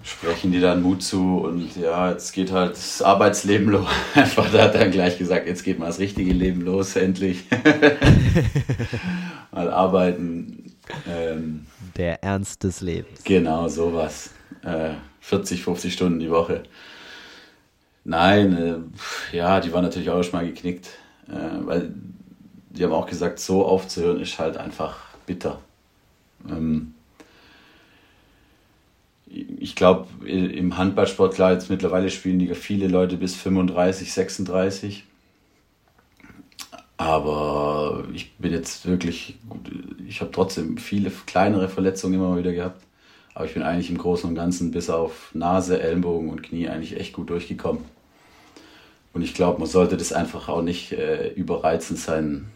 sprechen dir dann Mut zu und ja, jetzt geht halt das Arbeitsleben los. *laughs* Einfach da hat dann gleich gesagt, jetzt geht mal das richtige Leben los, endlich. *laughs* mal arbeiten. Ähm, Der Ernst des Lebens. Genau, sowas. Äh, 40, 50 Stunden die Woche. Nein, äh, ja, die waren natürlich auch schon mal geknickt, äh, weil die haben auch gesagt, so aufzuhören ist halt einfach bitter. Ähm, ich glaube, im Handballsport, klar, jetzt mittlerweile spielen die viele Leute bis 35, 36. Aber ich bin jetzt wirklich, ich habe trotzdem viele kleinere Verletzungen immer wieder gehabt. Aber ich bin eigentlich im Großen und Ganzen bis auf Nase, Ellenbogen und Knie eigentlich echt gut durchgekommen. Und ich glaube, man sollte das einfach auch nicht äh, überreizend sein.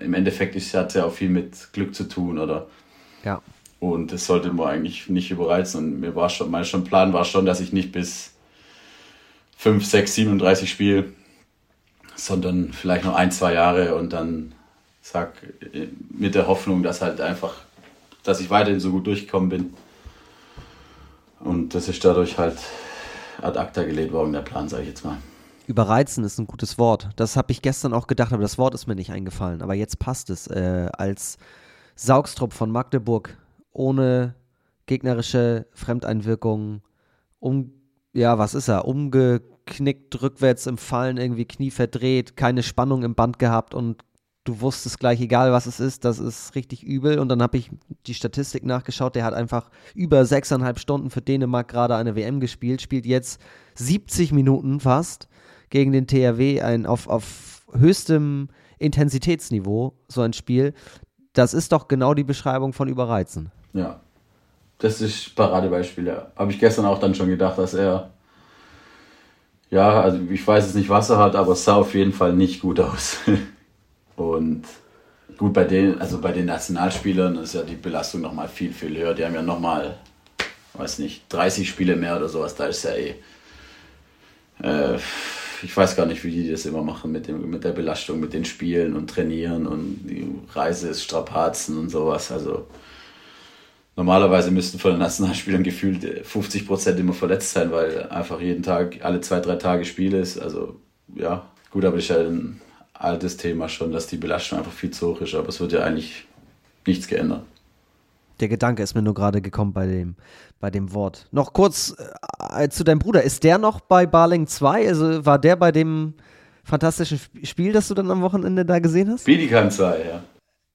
Im Endeffekt hat es ja auch viel mit Glück zu tun, oder? Ja. Und das sollte man eigentlich nicht überreizen. Und mir war schon, mein schon Plan war schon, dass ich nicht bis 5, 6, 37 spiele, sondern vielleicht noch ein, zwei Jahre und dann sag mit der Hoffnung, dass halt einfach, dass ich weiterhin so gut durchgekommen bin. Und das ist dadurch halt ad acta gelegt worden, der Plan, sage ich jetzt mal. Überreizen ist ein gutes Wort. Das habe ich gestern auch gedacht, aber das Wort ist mir nicht eingefallen. Aber jetzt passt es. Äh, als Saugstrupp von Magdeburg ohne gegnerische Fremdeinwirkung, um, ja, was ist er, umgeknickt, rückwärts im Fallen, irgendwie Knie verdreht, keine Spannung im Band gehabt und du wusstest gleich, egal was es ist, das ist richtig übel. Und dann habe ich die Statistik nachgeschaut, der hat einfach über sechseinhalb Stunden für Dänemark gerade eine WM gespielt, spielt jetzt 70 Minuten fast gegen den THW ein auf, auf höchstem Intensitätsniveau, so ein Spiel. Das ist doch genau die Beschreibung von Überreizen. Ja, das ist Paradebeispiel, ja. Habe ich gestern auch dann schon gedacht, dass er, ja, also ich weiß jetzt nicht, was er hat, aber es sah auf jeden Fall nicht gut aus. *laughs* Und gut, bei den, also bei den Nationalspielern ist ja die Belastung nochmal viel, viel höher. Die haben ja nochmal, weiß nicht, 30 Spiele mehr oder sowas. Da ist ja eh, äh, ich weiß gar nicht, wie die das immer machen mit, dem, mit der Belastung, mit den Spielen und Trainieren und die Reise ist Strapazen und sowas. Also normalerweise müssten von den Nationalspielern gefühlt 50 Prozent immer verletzt sein, weil einfach jeden Tag, alle zwei, drei Tage Spiel ist. Also ja, gut, aber das ist ja ein altes Thema schon, dass die Belastung einfach viel zu hoch ist, aber es wird ja eigentlich nichts geändert. Der Gedanke ist mir nur gerade gekommen bei dem, bei dem Wort. Noch kurz äh, zu deinem Bruder. Ist der noch bei Barling 2? Also war der bei dem fantastischen Spiel, das du dann am Wochenende da gesehen hast? Bietigheim 2, ja.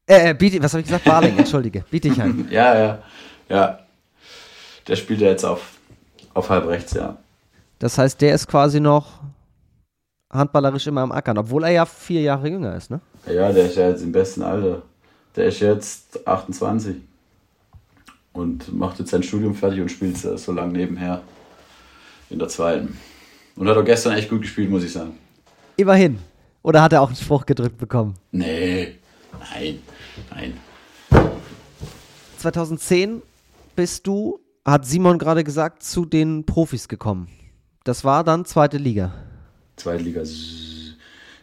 Äh, äh Bieti, was habe ich gesagt? Barling, *laughs* entschuldige. Bietigheim. *laughs* ja, ja, ja. Der spielt ja jetzt auf, auf halb rechts, ja. Das heißt, der ist quasi noch handballerisch immer am Ackern, obwohl er ja vier Jahre jünger ist, ne? Ja, der ist ja jetzt im besten Alter. Der ist jetzt 28 und macht jetzt sein Studium fertig und spielt so lange nebenher in der zweiten. Und hat auch gestern echt gut gespielt, muss ich sagen. Immerhin. Oder hat er auch einen Spruch gedrückt bekommen? Nee, nein, nein. 2010 bist du, hat Simon gerade gesagt, zu den Profis gekommen. Das war dann zweite Liga. Zweite Liga, ich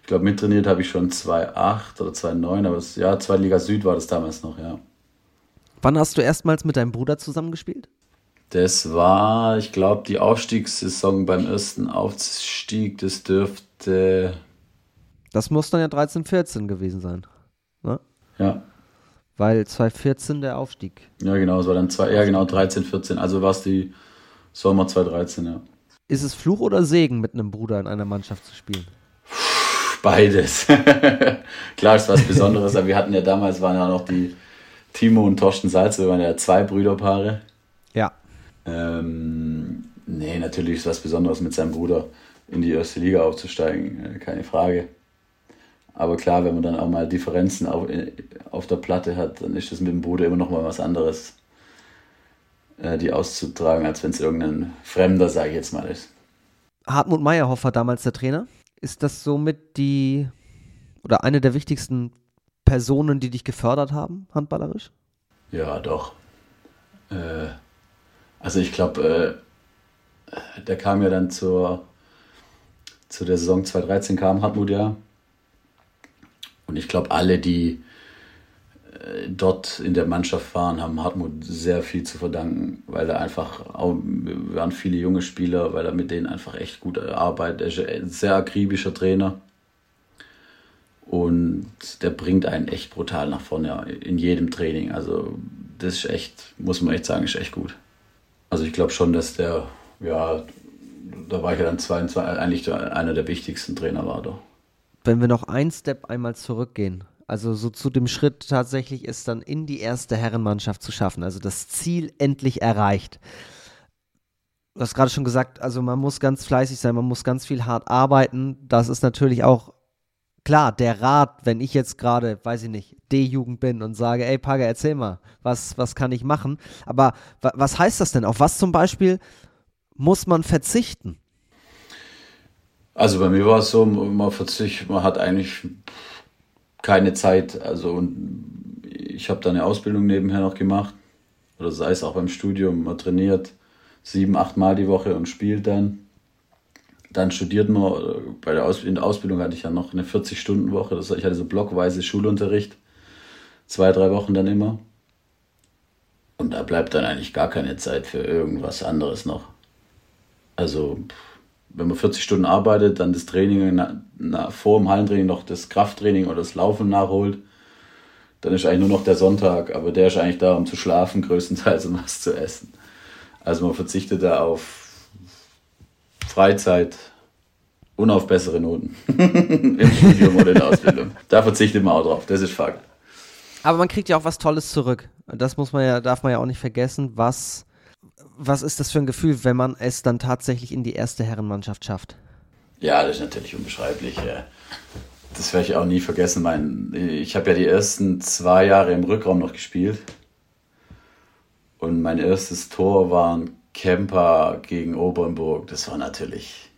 glaube, mittrainiert habe ich schon 2,8 oder 2,9, aber es, ja, Zweite Liga Süd war das damals noch, ja. Wann hast du erstmals mit deinem Bruder zusammengespielt? Das war, ich glaube, die Aufstiegssaison beim ersten Aufstieg. Das dürfte. Das muss dann ja 13, 14 gewesen sein. Ne? Ja. Weil 2014 der Aufstieg. Ja, genau, es war dann zwei, ja genau, 13, 14. Also war es die Sommer 2013, ja. Ist es Fluch oder Segen, mit einem Bruder in einer Mannschaft zu spielen? Beides. *laughs* Klar ist was Besonderes, aber wir hatten ja damals, waren ja noch die Timo und Torsten Salz, wir waren ja zwei Brüderpaare. Ja. Ähm, nee, natürlich ist was Besonderes mit seinem Bruder in die erste Liga aufzusteigen, äh, keine Frage. Aber klar, wenn man dann auch mal Differenzen auf, äh, auf der Platte hat, dann ist das mit dem Bruder immer noch mal was anderes, äh, die auszutragen, als wenn es irgendein Fremder, sage ich jetzt mal, ist. Hartmut Meyerhoff war damals der Trainer. Ist das somit die oder eine der wichtigsten Personen, die dich gefördert haben, handballerisch? Ja, doch. Äh, also ich glaube, äh, der kam ja dann zur, zu der Saison 2013 kam Hartmut ja. Und ich glaube, alle, die äh, dort in der Mannschaft waren, haben Hartmut sehr viel zu verdanken, weil er einfach, auch, waren viele junge Spieler, weil er mit denen einfach echt gut arbeitet. Er ist ein sehr akribischer Trainer. Und der bringt einen echt brutal nach vorne in jedem Training. Also das ist echt, muss man echt sagen, ist echt gut. Also ich glaube schon, dass der, ja, da war ich ja dann 22, eigentlich einer der wichtigsten Trainer war doch. Wenn wir noch ein Step einmal zurückgehen, also so zu dem Schritt tatsächlich ist dann in die erste Herrenmannschaft zu schaffen, also das Ziel endlich erreicht. Du hast gerade schon gesagt, also man muss ganz fleißig sein, man muss ganz viel hart arbeiten. Das ist natürlich auch klar, der Rat, wenn ich jetzt gerade, weiß ich nicht, D-Jugend bin und sage, ey Paga, erzähl mal, was, was kann ich machen? Aber was heißt das denn? Auf was zum Beispiel muss man verzichten? Also bei mir war es so, man verzichtet, man hat eigentlich keine Zeit. Also ich habe da eine Ausbildung nebenher noch gemacht. Oder sei es auch beim Studium, man trainiert sieben, acht Mal die Woche und spielt dann. Dann studiert man, bei der Aus in der Ausbildung hatte ich ja noch eine 40-Stunden-Woche. Das heißt, ich hatte so blockweise Schulunterricht. Zwei, drei Wochen dann immer. Und da bleibt dann eigentlich gar keine Zeit für irgendwas anderes noch. Also, wenn man 40 Stunden arbeitet, dann das Training na, na, vor dem Hallentraining noch das Krafttraining oder das Laufen nachholt, dann ist eigentlich nur noch der Sonntag, aber der ist eigentlich da, um zu schlafen, *laughs* größtenteils und was zu essen. Also man verzichtet da auf Freizeit und auf bessere Noten *laughs* im Studium oder in der Ausbildung. Da verzichtet man auch drauf, das ist Fakt. Aber man kriegt ja auch was Tolles zurück. Das muss man ja, darf man ja auch nicht vergessen. Was, was ist das für ein Gefühl, wenn man es dann tatsächlich in die erste Herrenmannschaft schafft? Ja, das ist natürlich unbeschreiblich. Das werde ich auch nie vergessen. Mein, ich habe ja die ersten zwei Jahre im Rückraum noch gespielt. Und mein erstes Tor war ein Camper gegen Obernburg. Das war natürlich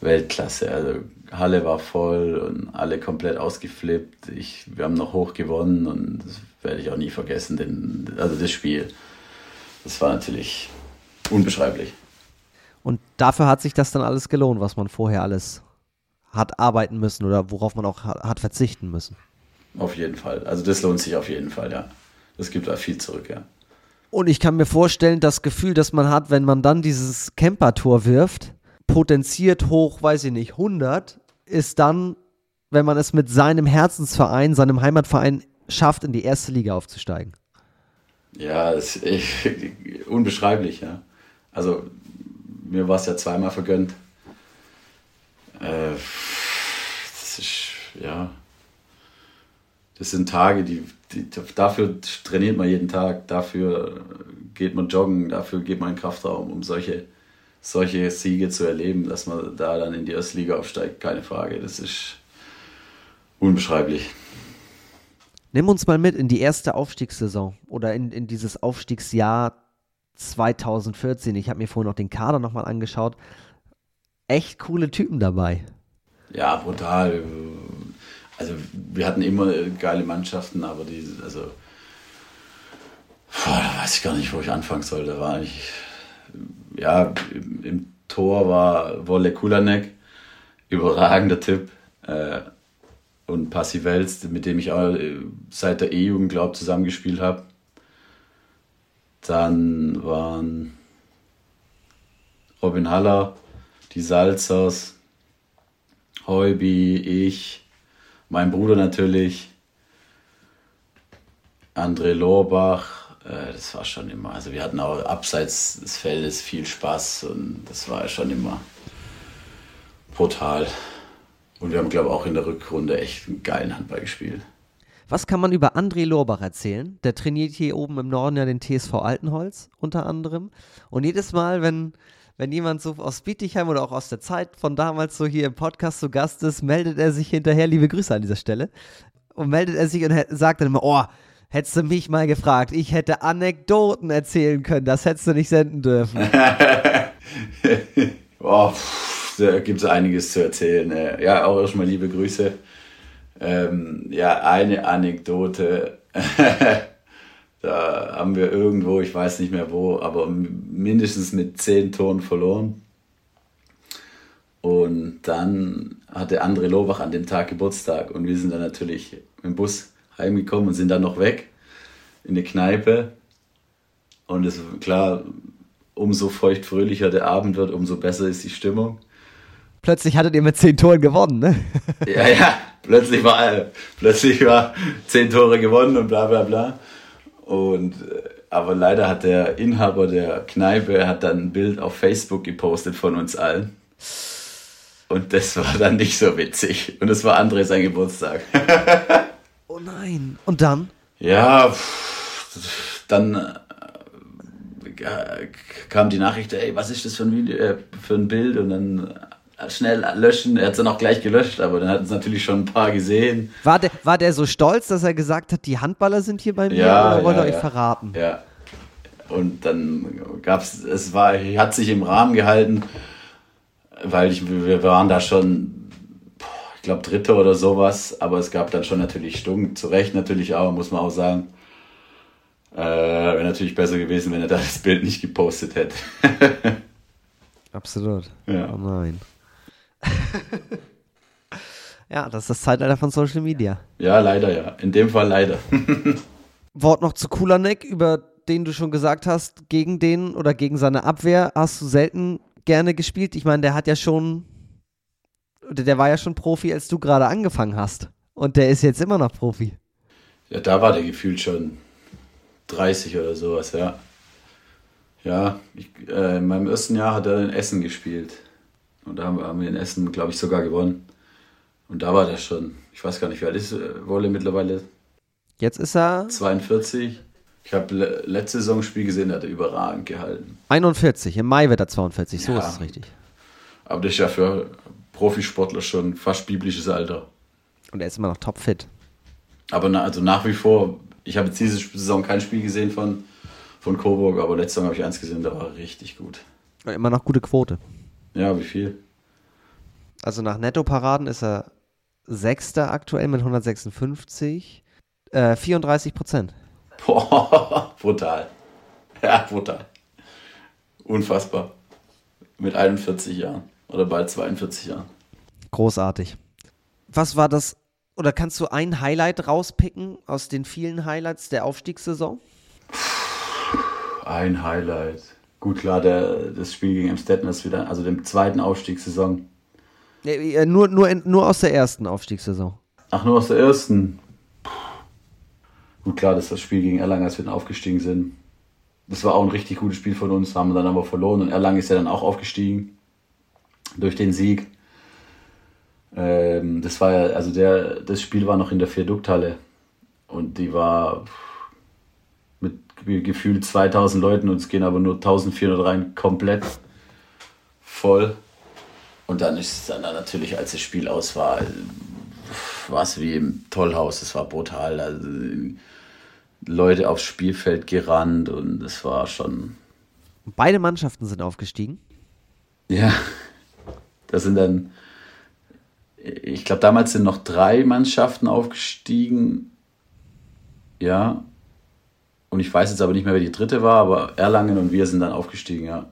Weltklasse. Also Halle war voll und alle komplett ausgeflippt. Ich, wir haben noch hoch gewonnen und das werde ich auch nie vergessen. Den, also das Spiel, das war natürlich unbeschreiblich. Und dafür hat sich das dann alles gelohnt, was man vorher alles hat arbeiten müssen oder worauf man auch hat verzichten müssen. Auf jeden Fall. Also das lohnt sich auf jeden Fall, ja. Das gibt da viel zurück, ja. Und ich kann mir vorstellen, das Gefühl, das man hat, wenn man dann dieses Camper-Tor wirft, potenziert hoch, weiß ich nicht, 100, ist dann, wenn man es mit seinem Herzensverein, seinem Heimatverein schafft, in die erste Liga aufzusteigen. Ja, ist *laughs* unbeschreiblich, ja. Also mir war es ja zweimal vergönnt. Äh, das ist, ja, das sind Tage, die, die, dafür trainiert man jeden Tag, dafür geht man joggen, dafür geht man in den Kraftraum, um solche, solche Siege zu erleben, dass man da dann in die erste Liga aufsteigt, keine Frage. Das ist unbeschreiblich. Nimm uns mal mit in die erste Aufstiegssaison oder in, in dieses Aufstiegsjahr 2014. Ich habe mir vorhin noch den Kader nochmal angeschaut. Echt coole Typen dabei. Ja, brutal also wir hatten immer geile Mannschaften, aber die, also, boah, da weiß ich gar nicht, wo ich anfangen soll. Da war ich, ja, im, im Tor war Wolle Kulanek, überragender Typ. Äh, und Passi Wels, mit dem ich auch äh, seit der E-Jugend, glaube ich, zusammengespielt habe. Dann waren Robin Haller, die Salzers, Heubi, ich, mein Bruder natürlich, André Lorbach, äh, das war schon immer, also wir hatten auch abseits des Feldes viel Spaß und das war schon immer brutal. Und wir haben, glaube ich, auch in der Rückrunde echt einen geilen Handball gespielt. Was kann man über André Lorbach erzählen? Der trainiert hier oben im Norden ja den TSV Altenholz unter anderem. Und jedes Mal, wenn wenn jemand so aus Bietigheim oder auch aus der Zeit von damals so hier im Podcast zu Gast ist, meldet er sich hinterher, liebe Grüße an dieser Stelle, und meldet er sich und sagt dann immer, oh, hättest du mich mal gefragt, ich hätte Anekdoten erzählen können, das hättest du nicht senden dürfen. *laughs* oh, da gibt es einiges zu erzählen. Äh, ja, auch erstmal liebe Grüße. Ähm, ja, eine Anekdote. *laughs* Da haben wir irgendwo, ich weiß nicht mehr wo, aber mindestens mit zehn Toren verloren. Und dann hatte André Lobach an dem Tag Geburtstag und wir sind dann natürlich mit dem Bus heimgekommen und sind dann noch weg in die Kneipe. Und es ist klar, umso feuchtfröhlicher der Abend wird, umso besser ist die Stimmung. Plötzlich hattet ihr mit zehn Toren gewonnen, ne? ja, ja, plötzlich war, plötzlich war zehn Tore gewonnen und bla bla bla. Und äh, aber leider hat der Inhaber der Kneipe hat dann ein Bild auf Facebook gepostet von uns allen. Und das war dann nicht so witzig. Und es war André sein Geburtstag. *laughs* oh nein. Und dann? Ja, dann äh, kam die Nachricht, ey, was ist das für ein, Video, äh, für ein Bild? Und dann schnell löschen. Er hat es dann auch gleich gelöscht, aber dann hat es natürlich schon ein paar gesehen. War der, war der so stolz, dass er gesagt hat, die Handballer sind hier bei mir ja, oder wollte ja, er euch ja. verraten? Ja. Und dann gab es, es war, hat sich im Rahmen gehalten, weil ich, wir waren da schon, ich glaube, Dritte oder sowas, aber es gab dann schon natürlich Stunk, zu Recht natürlich auch, muss man auch sagen. Äh, Wäre natürlich besser gewesen, wenn er da das Bild nicht gepostet hätte. *laughs* Absolut. Ja. Oh nein. *laughs* ja, das ist das Zeitalter von Social Media. Ja, leider, ja. In dem Fall leider. *laughs* *laughs* Wort noch zu Kulanek, über den du schon gesagt hast, gegen den oder gegen seine Abwehr hast du selten gerne gespielt. Ich meine, der hat ja schon, der war ja schon Profi, als du gerade angefangen hast. Und der ist jetzt immer noch Profi. Ja, da war der gefühlt schon 30 oder sowas, ja. Ja, ich, äh, in meinem ersten Jahr hat er in Essen gespielt. Und da haben wir, haben wir in Essen, glaube ich, sogar gewonnen. Und da war der schon, ich weiß gar nicht, wie alt ist äh, Wolle mittlerweile? Jetzt ist er 42. Ich habe le letzte Saison Spiel gesehen, da hat er überragend gehalten. 41. Im Mai wird er 42. So Ja. ist es richtig. Aber das ist ja für Profisportler schon fast biblisches Alter. Und er ist immer noch topfit. Aber na, also nach wie vor, ich habe jetzt diese Saison kein Spiel gesehen von, von Coburg, aber letzte Saison habe ich eins gesehen, da war richtig gut. Immer noch gute Quote. Ja, wie viel? Also nach Nettoparaden ist er Sechster aktuell mit 156. Äh, 34 Prozent. Boah, *laughs* brutal. Ja, brutal. Unfassbar. Mit 41 Jahren oder bald 42 Jahren. Großartig. Was war das, oder kannst du ein Highlight rauspicken aus den vielen Highlights der Aufstiegssaison? Ein Highlight. Gut, klar, der, das Spiel gegen Emstetten ist wieder, also dem zweiten Aufstiegssaison. Nee, nur, nur, in, nur aus der ersten Aufstiegssaison. Ach, nur aus der ersten. Puh. Gut, klar, das ist das Spiel gegen Erlangen, als wir dann aufgestiegen sind. Das war auch ein richtig gutes Spiel von uns, haben wir dann aber verloren und Erlangen ist ja dann auch aufgestiegen durch den Sieg. Ähm, das war ja, also der, das Spiel war noch in der Vierdukthalle und die war gefühlt 2000 Leuten und es gehen aber nur 1400 rein, komplett voll. Und dann ist es dann natürlich, als das Spiel aus war, war es wie im Tollhaus. Es war brutal. Also, Leute aufs Spielfeld gerannt und es war schon. Beide Mannschaften sind aufgestiegen. Ja, das sind dann. Ich glaube, damals sind noch drei Mannschaften aufgestiegen. Ja. Und ich weiß jetzt aber nicht mehr, wer die dritte war, aber Erlangen und wir sind dann aufgestiegen, ja.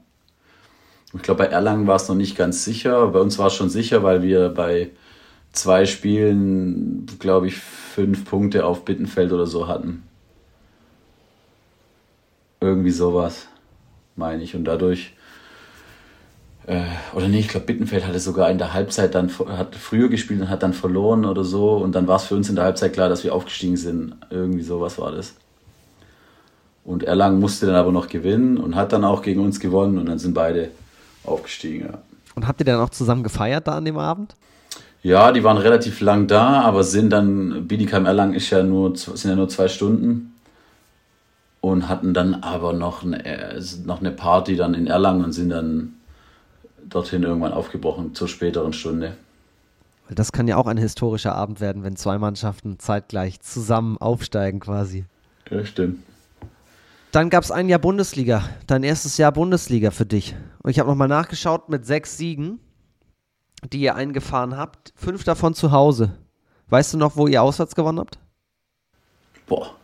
Ich glaube, bei Erlangen war es noch nicht ganz sicher. Bei uns war es schon sicher, weil wir bei zwei Spielen, glaube ich, fünf Punkte auf Bittenfeld oder so hatten. Irgendwie sowas, meine ich. Und dadurch, äh, oder nee, ich glaube, Bittenfeld hatte sogar in der Halbzeit dann, hat früher gespielt und hat dann verloren oder so. Und dann war es für uns in der Halbzeit klar, dass wir aufgestiegen sind. Irgendwie sowas war das. Und Erlangen musste dann aber noch gewinnen und hat dann auch gegen uns gewonnen und dann sind beide aufgestiegen, ja. Und habt ihr dann auch zusammen gefeiert da an dem Abend? Ja, die waren relativ lang da, aber sind dann, Bietigheim Erlangen ist ja nur, sind ja nur zwei Stunden und hatten dann aber noch eine, äh, noch eine Party dann in Erlangen und sind dann dorthin irgendwann aufgebrochen zur späteren Stunde. Das kann ja auch ein historischer Abend werden, wenn zwei Mannschaften zeitgleich zusammen aufsteigen quasi. Ja, stimmt. Dann gab es ein Jahr Bundesliga, dein erstes Jahr Bundesliga für dich. Und ich habe nochmal nachgeschaut mit sechs Siegen, die ihr eingefahren habt. Fünf davon zu Hause. Weißt du noch, wo ihr auswärts gewonnen habt? Boah.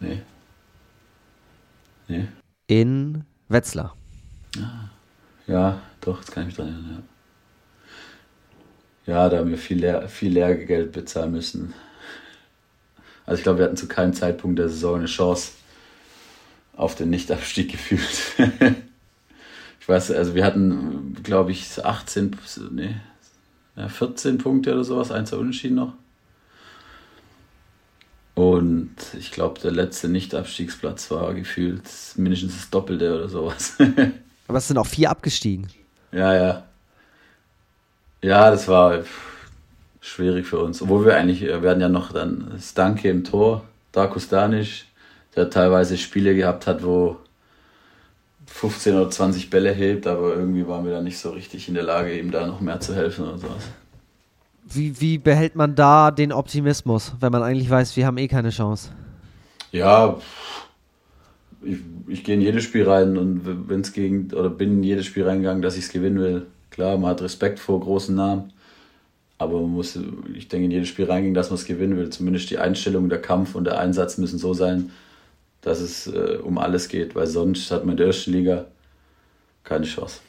Nee. Nee. In Wetzlar. Ja, doch, jetzt kann ich mich dran erinnern. Ja, ja da haben wir viel, Lehr viel Lehrgeld bezahlen müssen. Also ich glaube, wir hatten zu keinem Zeitpunkt der Saison eine Chance auf den Nichtabstieg *laughs* gefühlt. ich weiß, also wir hatten, glaube ich, 18, nee, ja, 14 Punkte oder sowas, eins der Unentschieden noch. Und ich glaube, der letzte Nicht-Abstiegsplatz war gefühlt mindestens das Doppelte oder sowas. *laughs* Aber es sind auch vier abgestiegen. Ja, ja. Ja, das war schwierig für uns. Obwohl wir eigentlich, wir hatten ja noch dann Stanke im Tor, Darko Stanic, der teilweise Spiele gehabt hat, wo 15 oder 20 Bälle hebt, aber irgendwie waren wir da nicht so richtig in der Lage, ihm da noch mehr zu helfen oder sowas. Wie, wie behält man da den Optimismus, wenn man eigentlich weiß, wir haben eh keine Chance? Ja, ich, ich gehe in jedes Spiel rein und wenn es gegen, oder bin in jedes Spiel reingegangen, dass ich es gewinnen will. Klar, man hat Respekt vor großen Namen, aber man muss, ich denke, in jedes Spiel reingehen, dass man es gewinnen will. Zumindest die Einstellung, der Kampf und der Einsatz müssen so sein, dass es äh, um alles geht, weil sonst hat man in der ersten Liga keine Chance.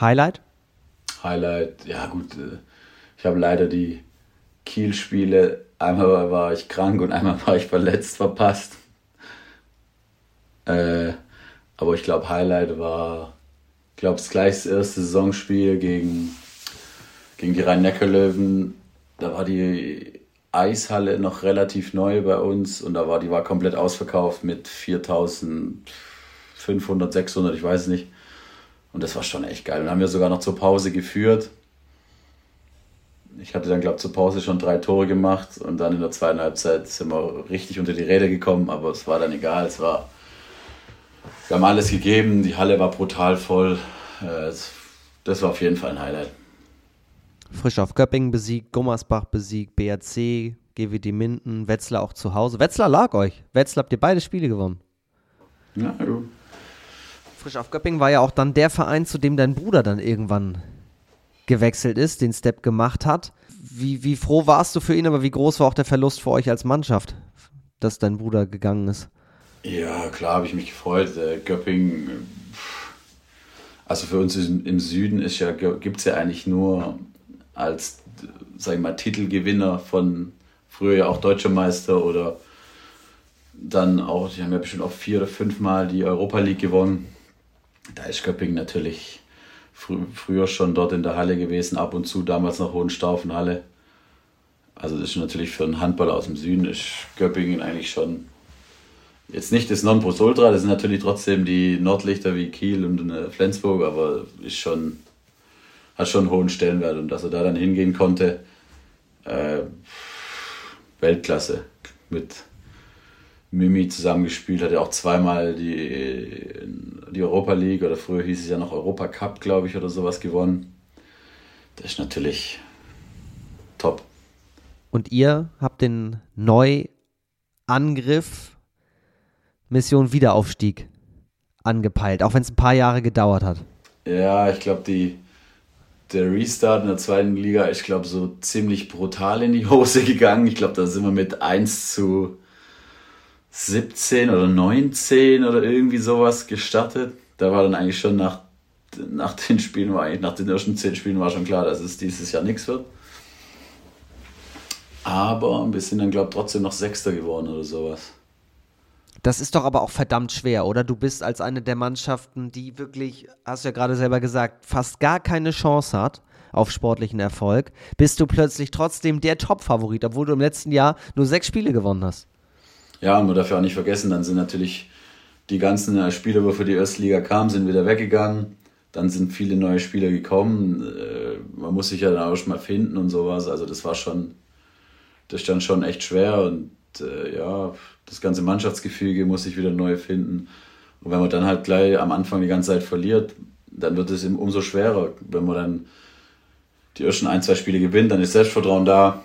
Highlight? Highlight, ja gut, äh, ich habe leider die Kiel-Spiele, einmal war ich krank und einmal *laughs* war ich verletzt, verpasst. Äh, aber ich glaube, Highlight war, ich glaube, es gleich das erste Saisonspiel gegen, gegen die Rhein-Neckar-Löwen. Da war die Eishalle noch relativ neu bei uns und da war die war komplett ausverkauft mit 4500, 600, ich weiß nicht. Und das war schon echt geil. Und haben wir sogar noch zur Pause geführt. Ich hatte dann, glaube ich, zur Pause schon drei Tore gemacht und dann in der zweiten Halbzeit sind wir richtig unter die Räder gekommen, aber es war dann egal. Es war, wir haben alles gegeben, die Halle war brutal voll. Äh, das war auf jeden Fall ein Highlight. Frisch auf Göppingen besiegt, Gummersbach besiegt, BRC, GWD Minden, Wetzlar auch zu Hause. Wetzlar lag euch. Wetzlar habt ihr beide Spiele gewonnen. Ja, gut. Frisch auf Göppingen war ja auch dann der Verein, zu dem dein Bruder dann irgendwann gewechselt ist, den Step gemacht hat. Wie, wie froh warst du für ihn, aber wie groß war auch der Verlust für euch als Mannschaft, dass dein Bruder gegangen ist? Ja, klar habe ich mich gefreut. Äh, Göppingen, also für uns im Süden ja, gibt es ja eigentlich nur als, sag ich mal, Titelgewinner von früher ja auch Deutscher Meister oder dann auch, die haben ja bestimmt auch vier oder fünf Mal die Europa League gewonnen. Da ist Göppingen natürlich frü früher schon dort in der Halle gewesen, ab und zu damals noch Hohenstaufenhalle. Also das ist natürlich für einen Handballer aus dem Süden ist Göppingen eigentlich schon jetzt nicht das Nonplusultra, das sind natürlich trotzdem die Nordlichter wie Kiel und äh, Flensburg, aber ist schon, hat schon einen hohen Stellenwert und dass er da dann hingehen konnte, äh, Weltklasse mit Mimi zusammengespielt, hat ja auch zweimal die, die Europa League oder früher hieß es ja noch Europa Cup, glaube ich, oder sowas gewonnen. Das ist natürlich top. Und ihr habt den Neuangriff Mission Wiederaufstieg angepeilt, auch wenn es ein paar Jahre gedauert hat. Ja, ich glaube, der Restart in der zweiten Liga ist, glaube so ziemlich brutal in die Hose gegangen. Ich glaube, da sind wir mit 1 zu 17 oder 19 oder irgendwie sowas gestartet. Da war dann eigentlich schon nach, nach den Spielen, war eigentlich nach den ersten 10 Spielen war schon klar, dass es dieses Jahr nichts wird. Aber wir sind dann, glaube ich, trotzdem noch Sechster geworden oder sowas. Das ist doch aber auch verdammt schwer, oder? Du bist als eine der Mannschaften, die wirklich, hast du ja gerade selber gesagt, fast gar keine Chance hat auf sportlichen Erfolg, bist du plötzlich trotzdem der Top-Favorit, obwohl du im letzten Jahr nur sechs Spiele gewonnen hast. Ja, und man darf ja auch nicht vergessen, dann sind natürlich die ganzen äh, Spieler, die für die Erstliga kamen, sind wieder weggegangen. Dann sind viele neue Spieler gekommen. Äh, man muss sich ja dann auch schon mal finden und sowas. Also das war schon, das stand schon echt schwer und äh, ja, das ganze Mannschaftsgefüge muss sich wieder neu finden. Und wenn man dann halt gleich am Anfang die ganze Zeit verliert, dann wird es umso schwerer. Wenn man dann die ersten ein, zwei Spiele gewinnt, dann ist Selbstvertrauen da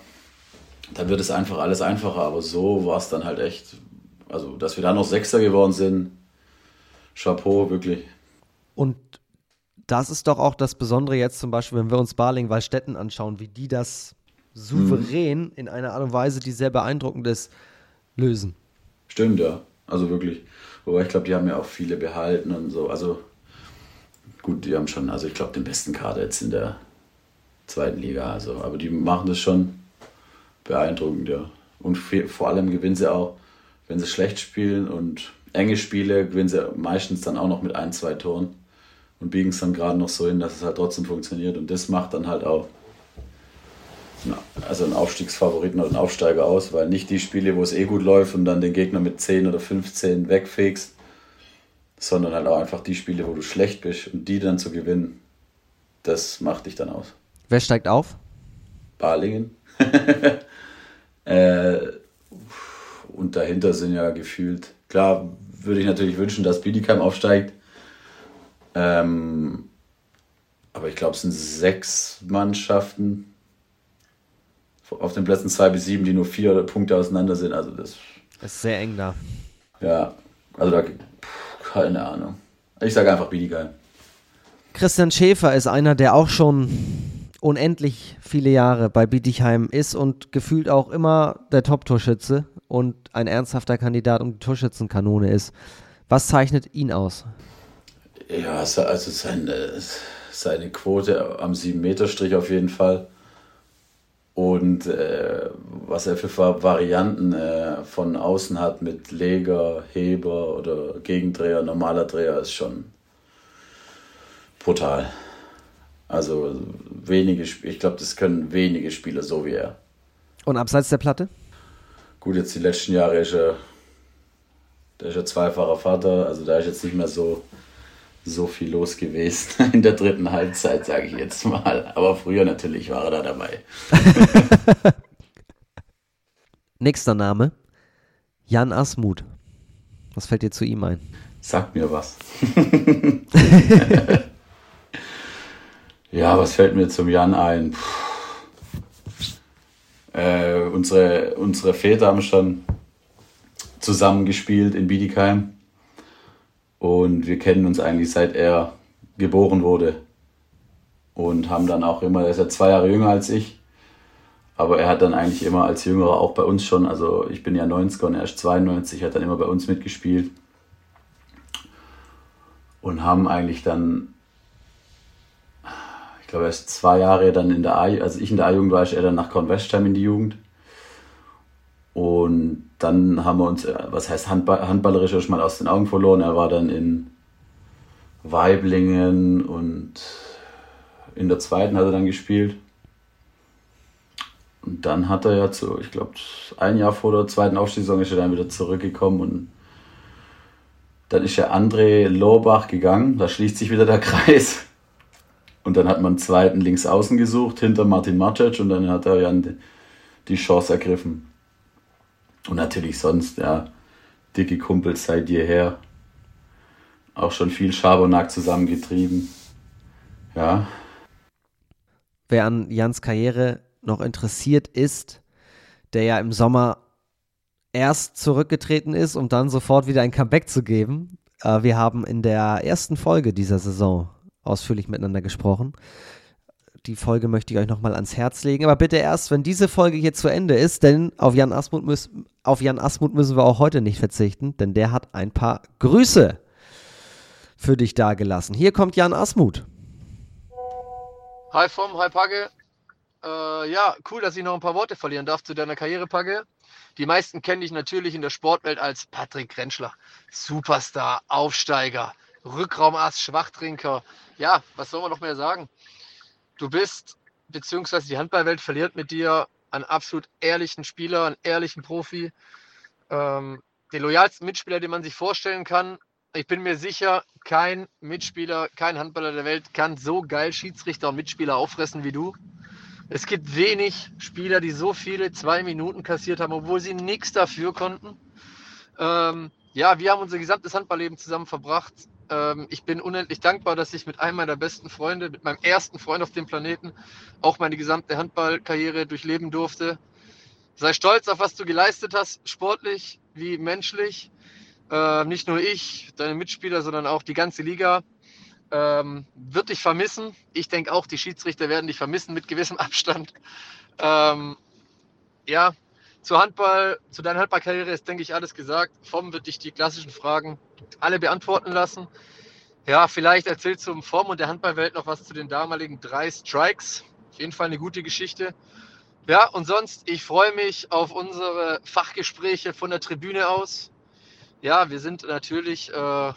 dann wird es einfach alles einfacher. Aber so war es dann halt echt. Also, dass wir da noch Sechster geworden sind, Chapeau, wirklich. Und das ist doch auch das Besondere jetzt zum Beispiel, wenn wir uns Barling-Wallstätten anschauen, wie die das souverän mhm. in einer Art und Weise, die sehr beeindruckend ist, lösen. Stimmt, ja. Also wirklich. Wobei ich glaube, die haben ja auch viele behalten und so. Also gut, die haben schon, also ich glaube, den besten Kader jetzt in der zweiten Liga. Also, aber die machen das schon beeindruckend, ja. Und vor allem gewinnen sie auch, wenn sie schlecht spielen und enge Spiele, gewinnen sie meistens dann auch noch mit ein, zwei Toren und biegen es dann gerade noch so hin, dass es halt trotzdem funktioniert. Und das macht dann halt auch also einen Aufstiegsfavoriten oder einen Aufsteiger aus, weil nicht die Spiele, wo es eh gut läuft und dann den Gegner mit 10 oder 15 wegfegst, sondern halt auch einfach die Spiele, wo du schlecht bist und die dann zu gewinnen, das macht dich dann aus. Wer steigt auf? Balingen. *laughs* äh, und dahinter sind ja gefühlt, klar würde ich natürlich wünschen, dass Bietigheim aufsteigt. Ähm, aber ich glaube, es sind sechs Mannschaften auf den Plätzen zwei bis sieben, die nur vier Punkte auseinander sind. Also das, das ist sehr eng da. Ja, also da, keine Ahnung. Ich sage einfach Bietigheim. Christian Schäfer ist einer, der auch schon unendlich viele Jahre bei Bietigheim ist und gefühlt auch immer der Top-Torschütze und ein ernsthafter Kandidat um die Torschützenkanone ist. Was zeichnet ihn aus? Ja, also seine, seine Quote am 7-Meter-Strich auf jeden Fall. Und äh, was er für Varianten äh, von außen hat mit Leger, Heber oder Gegendreher, normaler Dreher, ist schon brutal. Also wenige, ich glaube, das können wenige Spieler so wie er. Und abseits der Platte? Gut, jetzt die letzten Jahre ist er, der ist ja zweifacher Vater, also da ist jetzt nicht mehr so, so viel los gewesen *laughs* in der dritten Halbzeit, sage ich jetzt mal. Aber früher natürlich war er da dabei. *laughs* Nächster Name, Jan Asmuth. Was fällt dir zu ihm ein? Sag mir was. *laughs* Ja, was fällt mir zum Jan ein? Äh, unsere, unsere Väter haben schon zusammengespielt in Bietigheim. Und wir kennen uns eigentlich seit er geboren wurde. Und haben dann auch immer, er ist ja zwei Jahre jünger als ich. Aber er hat dann eigentlich immer als Jüngerer auch bei uns schon, also ich bin ja 90er und er ist 92, hat dann immer bei uns mitgespielt. Und haben eigentlich dann glaube, erst zwei Jahre dann in der A, also ich in der A-Jugend war, ist er dann nach Kornwestheim in die Jugend. Und dann haben wir uns, äh, was heißt Handball, handballerisch mal aus den Augen verloren. Er war dann in Weiblingen und in der zweiten hat er dann gespielt. Und dann hat er ja zu, ich glaube, ein Jahr vor der zweiten Aufstiegssaison ist er dann wieder zurückgekommen und dann ist der André Lohbach gegangen. Da schließt sich wieder der *laughs* Kreis. Und dann hat man einen zweiten links außen gesucht, hinter Martin Macic und dann hat er ja die Chance ergriffen. Und natürlich sonst, ja, dicke Kumpels seit jeher. Auch schon viel Schabernack zusammengetrieben. Ja. Wer an Jans Karriere noch interessiert ist, der ja im Sommer erst zurückgetreten ist, um dann sofort wieder ein Comeback zu geben. Äh, wir haben in der ersten Folge dieser Saison ausführlich miteinander gesprochen. Die Folge möchte ich euch nochmal ans Herz legen. Aber bitte erst, wenn diese Folge hier zu Ende ist, denn auf Jan, Asmut müß, auf Jan Asmut müssen wir auch heute nicht verzichten, denn der hat ein paar Grüße für dich dagelassen. Hier kommt Jan Asmut. Hi Vom, hi Pagge. Äh, ja, cool, dass ich noch ein paar Worte verlieren darf zu deiner Karriere, Pagge. Die meisten kennen dich natürlich in der Sportwelt als Patrick Rentschler. Superstar, Aufsteiger, Rückraumass, Schwachtrinker. Ja, was soll man noch mehr sagen? Du bist, beziehungsweise die Handballwelt verliert mit dir einen absolut ehrlichen Spieler, einen ehrlichen Profi, ähm, den loyalsten Mitspieler, den man sich vorstellen kann. Ich bin mir sicher, kein Mitspieler, kein Handballer der Welt kann so geil Schiedsrichter und Mitspieler auffressen wie du. Es gibt wenig Spieler, die so viele zwei Minuten kassiert haben, obwohl sie nichts dafür konnten. Ähm, ja, wir haben unser gesamtes Handballleben zusammen verbracht. Ähm, ich bin unendlich dankbar, dass ich mit einem meiner besten Freunde, mit meinem ersten Freund auf dem Planeten, auch meine gesamte Handballkarriere durchleben durfte. Sei stolz auf, was du geleistet hast, sportlich wie menschlich. Äh, nicht nur ich, deine Mitspieler, sondern auch die ganze Liga ähm, wird dich vermissen. Ich denke auch, die Schiedsrichter werden dich vermissen mit gewissem Abstand. Ähm, ja, zu Handball, zu deiner Handballkarriere ist, denke ich, alles gesagt. Vom wird dich die klassischen Fragen alle beantworten lassen. Ja, vielleicht erzählst du im Form und der Handballwelt noch was zu den damaligen drei Strikes. Auf jeden Fall eine gute Geschichte. Ja, und sonst, ich freue mich auf unsere Fachgespräche von der Tribüne aus. Ja, wir sind natürlich äh,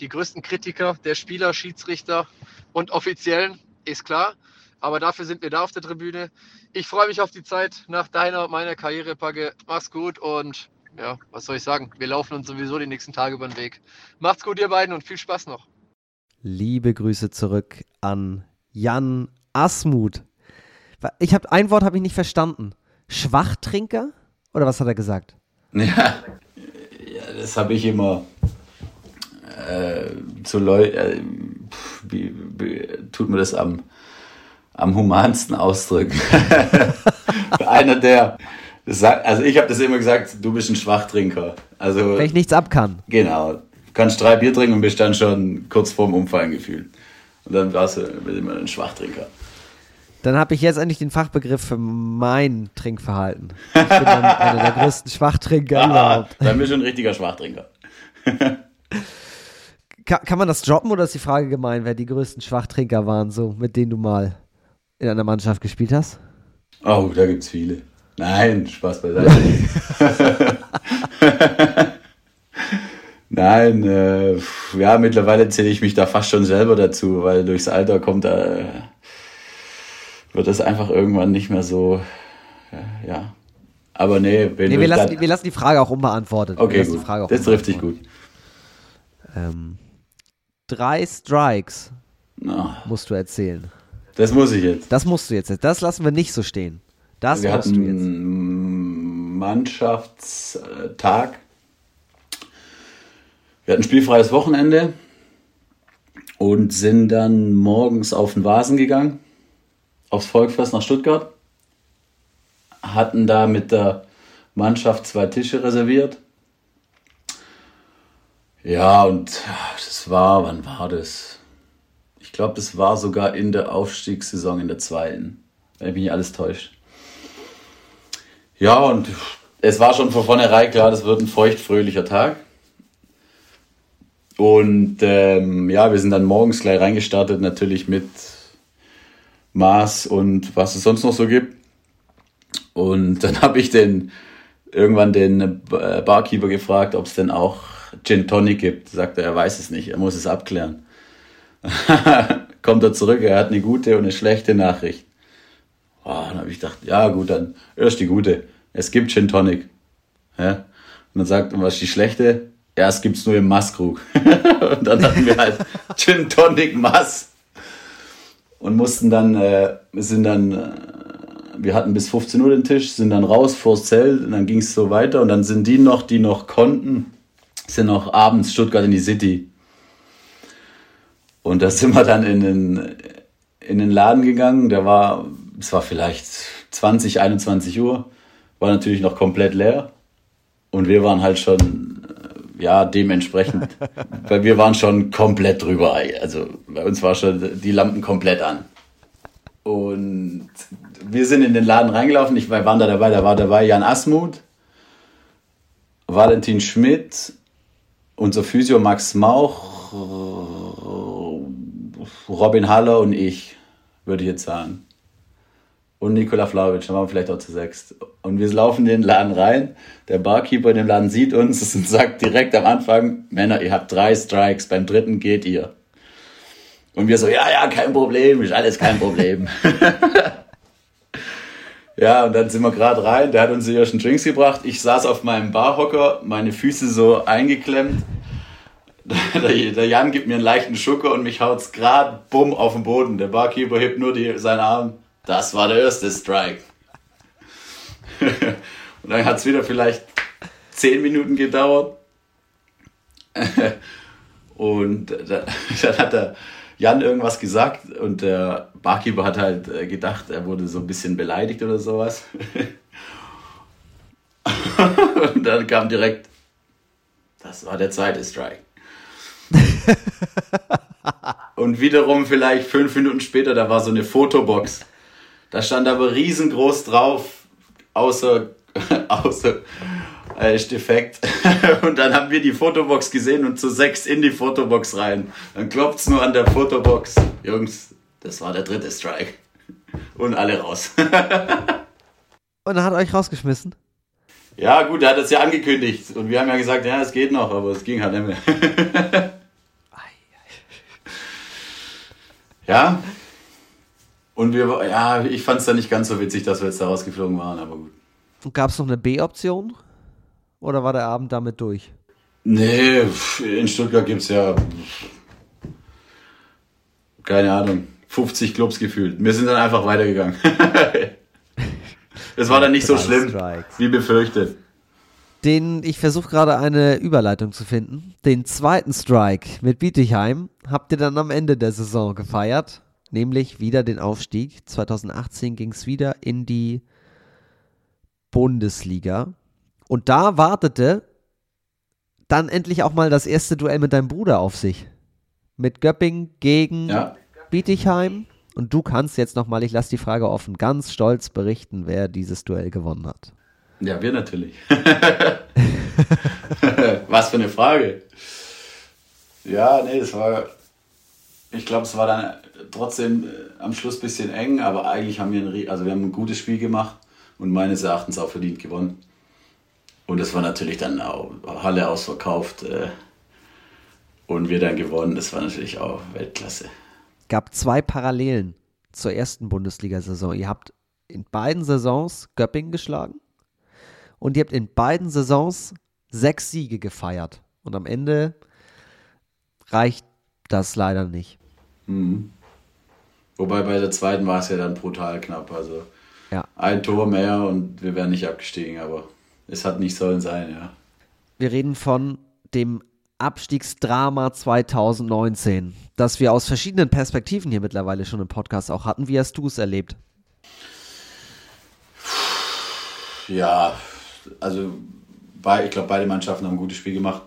die größten Kritiker der Spieler, Schiedsrichter und Offiziellen, ist klar. Aber dafür sind wir da auf der Tribüne. Ich freue mich auf die Zeit nach deiner und meiner Karriere, Packe. Mach's gut und ja, was soll ich sagen? Wir laufen uns sowieso die nächsten Tage über den Weg. Macht's gut, ihr beiden, und viel Spaß noch. Liebe Grüße zurück an Jan Asmuth. Ich habe ein Wort habe ich nicht verstanden. Schwachtrinker oder was hat er gesagt? *laughs* Ja, ja das habe ich immer äh, zu Leuten. Äh, wie, wie, tut mir das am am humansten ausdrücken. *laughs* Einer der also ich habe das immer gesagt, du bist ein Schwachtrinker. Also, Wenn ich nichts ab kann. Genau. Du kannst drei Bier trinken und bist dann schon kurz vorm Umfallen gefühlt. Und dann warst du immer ein Schwachtrinker. Dann habe ich jetzt endlich den Fachbegriff für mein Trinkverhalten. Ich bin dann *laughs* einer der größten Schwachtrinker ah, überhaupt. Dann bist du ein richtiger Schwachtrinker. *laughs* kann, kann man das droppen oder ist die Frage gemein, wer die größten Schwachtrinker waren, so mit denen du mal in einer Mannschaft gespielt hast? Oh, da gibt es viele. Nein, Spaß beiseite. Nein, äh, ja, mittlerweile zähle ich mich da fast schon selber dazu, weil durchs Alter kommt da, äh, wird das einfach irgendwann nicht mehr so, äh, ja. Aber nee, wenn nee wir, lassen, die, wir lassen die Frage auch unbeantwortet. Okay, gut. das trifft dich gut. Ähm, drei Strikes oh. musst du erzählen. Das muss ich jetzt. Das musst du jetzt. Das lassen wir nicht so stehen. Das wir hatten du jetzt. Mannschaftstag. Wir hatten spielfreies Wochenende und sind dann morgens auf den Vasen gegangen, aufs Volkfest nach Stuttgart. Hatten da mit der Mannschaft zwei Tische reserviert. Ja, und das war, wann war das? Ich glaube, das war sogar in der Aufstiegssaison in der zweiten, wenn mich nicht alles täuscht. Ja, und es war schon von vornherein klar, das wird ein feuchtfröhlicher Tag. Und ähm, ja, wir sind dann morgens gleich reingestartet, natürlich mit Maß und was es sonst noch so gibt. Und *laughs* dann habe ich den irgendwann den äh, Barkeeper gefragt, ob es denn auch Gin Tonic gibt. Sagt er, er weiß es nicht, er muss es abklären. *laughs* Kommt er zurück, er hat eine gute und eine schlechte Nachricht. Oh, dann habe ich gedacht, ja gut, dann erst die gute. Es gibt Gin Tonic. Ja? Und dann sagt er, was ist die schlechte? Ja, es gibt's nur im Masskrug. *laughs* und dann hatten wir halt *laughs* Gin Tonic Mass. Und mussten dann, äh, sind dann, äh, wir hatten bis 15 Uhr den Tisch, sind dann raus vors Zelt und dann ging es so weiter. Und dann sind die noch, die noch konnten, sind noch abends Stuttgart in die City. Und da sind wir dann in den, in den Laden gegangen. Der war es war vielleicht 20, 21 Uhr, war natürlich noch komplett leer. Und wir waren halt schon, äh, ja, dementsprechend, *laughs* weil wir waren schon komplett drüber. Also bei uns war schon die Lampen komplett an. Und wir sind in den Laden reingelaufen. Ich war da dabei, da war dabei Jan Asmuth, Valentin Schmidt, unser Physio Max Mauch, Robin Haller und ich, würde ich jetzt sagen und Nikola Flavic, dann waren wir vielleicht auch zu sechst. Und wir laufen in den Laden rein, der Barkeeper in dem Laden sieht uns *laughs* und sagt direkt am Anfang, Männer, ihr habt drei Strikes, beim dritten geht ihr. Und wir so, ja, ja, kein Problem, ist alles kein Problem. *laughs* ja, und dann sind wir gerade rein, der hat uns die ersten Drinks gebracht. Ich saß auf meinem Barhocker, meine Füße so eingeklemmt. *laughs* Der Jan gibt mir einen leichten Schucker und mich haut's gerade bumm auf den Boden. Der Barkeeper hebt nur die, seinen Arm das war der erste Strike. *laughs* und dann hat es wieder vielleicht 10 Minuten gedauert. *laughs* und *laughs* dann hat der Jan irgendwas gesagt und der Barkeeper hat halt äh, gedacht, er wurde so ein bisschen beleidigt oder sowas. und dann kam direkt, das war der zweite Strike. und wiederum vielleicht fünf Minuten später, da war so eine Fotobox da stand aber riesengroß drauf, außer, *laughs* außer äh, ist defekt. *laughs* und dann haben wir die Fotobox gesehen und zu sechs in die Fotobox rein. Dann klopft es nur an der Fotobox. Jungs, das war der dritte Strike. Und alle raus. *laughs* und er hat euch rausgeschmissen? Ja, gut, er hat es ja angekündigt. Und wir haben ja gesagt, ja, es geht noch, aber es ging halt nicht mehr. ja, Und wir, ja, ich fand es dann nicht ganz so witzig, dass wir jetzt da rausgeflogen waren, aber gut. Und gab es noch eine B-Option? Oder war der Abend damit durch? Nee, in Stuttgart gibt es ja, keine Ahnung, 50 Clubs gefühlt. Wir sind dann einfach weitergegangen. *laughs* Es war dann nicht so schlimm, Strikes. wie befürchtet. Den, ich versuche gerade eine Überleitung zu finden. Den zweiten Strike mit Bietigheim habt ihr dann am Ende der Saison gefeiert, nämlich wieder den Aufstieg. 2018 ging es wieder in die Bundesliga. Und da wartete dann endlich auch mal das erste Duell mit deinem Bruder auf sich. Mit Göpping gegen ja. Bietigheim. Und du kannst jetzt nochmal, ich lasse die Frage offen, ganz stolz berichten, wer dieses Duell gewonnen hat. Ja, wir natürlich. *laughs* Was für eine Frage. Ja, nee, es war, ich glaube, es war dann trotzdem äh, am Schluss ein bisschen eng, aber eigentlich haben wir ein, also wir haben ein gutes Spiel gemacht und meines Erachtens auch verdient gewonnen. Und es war natürlich dann auch Halle ausverkauft äh, und wir dann gewonnen. Das war natürlich auch Weltklasse gab zwei Parallelen zur ersten Bundesliga-Saison. Ihr habt in beiden Saisons Göppingen geschlagen und ihr habt in beiden Saisons sechs Siege gefeiert. Und am Ende reicht das leider nicht. Mhm. Wobei bei der zweiten war es ja dann brutal knapp. Also ja. ein Tor mehr und wir wären nicht abgestiegen, aber es hat nicht sollen sein, ja. Wir reden von dem Abstiegsdrama 2019, das wir aus verschiedenen Perspektiven hier mittlerweile schon im Podcast auch hatten. Wie hast du es erlebt? Ja, also ich glaube, beide Mannschaften haben ein gutes Spiel gemacht.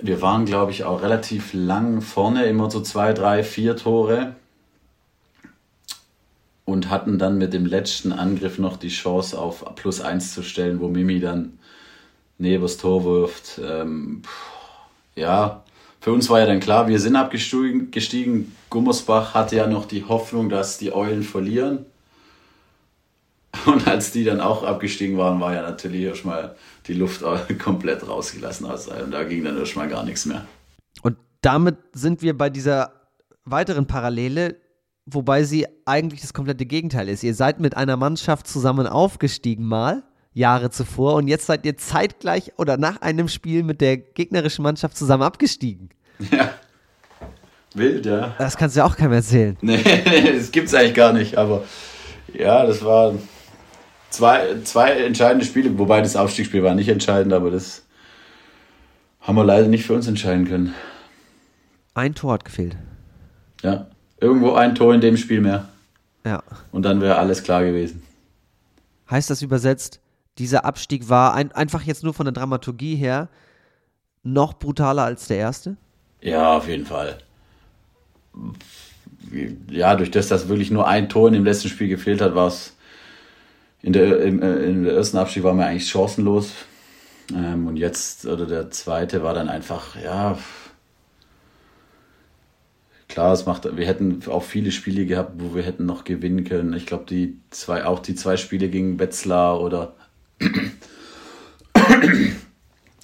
Wir waren, glaube ich, auch relativ lang vorne, immer so zwei, drei, vier Tore. Und hatten dann mit dem letzten Angriff noch die Chance auf plus eins zu stellen, wo Mimi dann neben das Tor wirft. Ähm, ja, für uns war ja dann klar, wir sind abgestiegen. Gummersbach hatte ja noch die Hoffnung, dass die Eulen verlieren. Und als die dann auch abgestiegen waren, war ja natürlich erstmal die Luft *laughs* komplett rausgelassen. Also da ging dann erstmal gar nichts mehr. Und damit sind wir bei dieser weiteren Parallele, wobei sie eigentlich das komplette Gegenteil ist. Ihr seid mit einer Mannschaft zusammen aufgestiegen mal Jahre zuvor und jetzt seid ihr zeitgleich oder nach einem Spiel mit der gegnerischen Mannschaft zusammen abgestiegen. Ja. Wild, ja. Das kannst du ja auch keinem erzählen. Nee, *laughs* das gibt's eigentlich gar nicht, aber ja, das war zwei, zwei entscheidende Spiele, wobei das Aufstiegsspiel war nicht entscheidend, aber das haben wir leider nicht für uns entscheiden können. Ein Tor hat gefehlt. Ja, irgendwo ein Tor in dem Spiel mehr. Ja. Und dann wäre alles klar gewesen. Heißt das übersetzt, dieser Abstieg war ein, einfach jetzt nur von der Dramaturgie her noch brutaler als der erste? Ja, auf jeden Fall. Ja, durch das, dass wirklich nur ein Tor in dem letzten Spiel gefehlt hat, war es in der, im, äh, in der ersten Abstieg waren wir eigentlich chancenlos. Ähm, und jetzt, oder der zweite war dann einfach, ja, klar, es macht, wir hätten auch viele Spiele gehabt, wo wir hätten noch gewinnen können. Ich glaube, die zwei, auch die zwei Spiele gegen Wetzlar oder *coughs*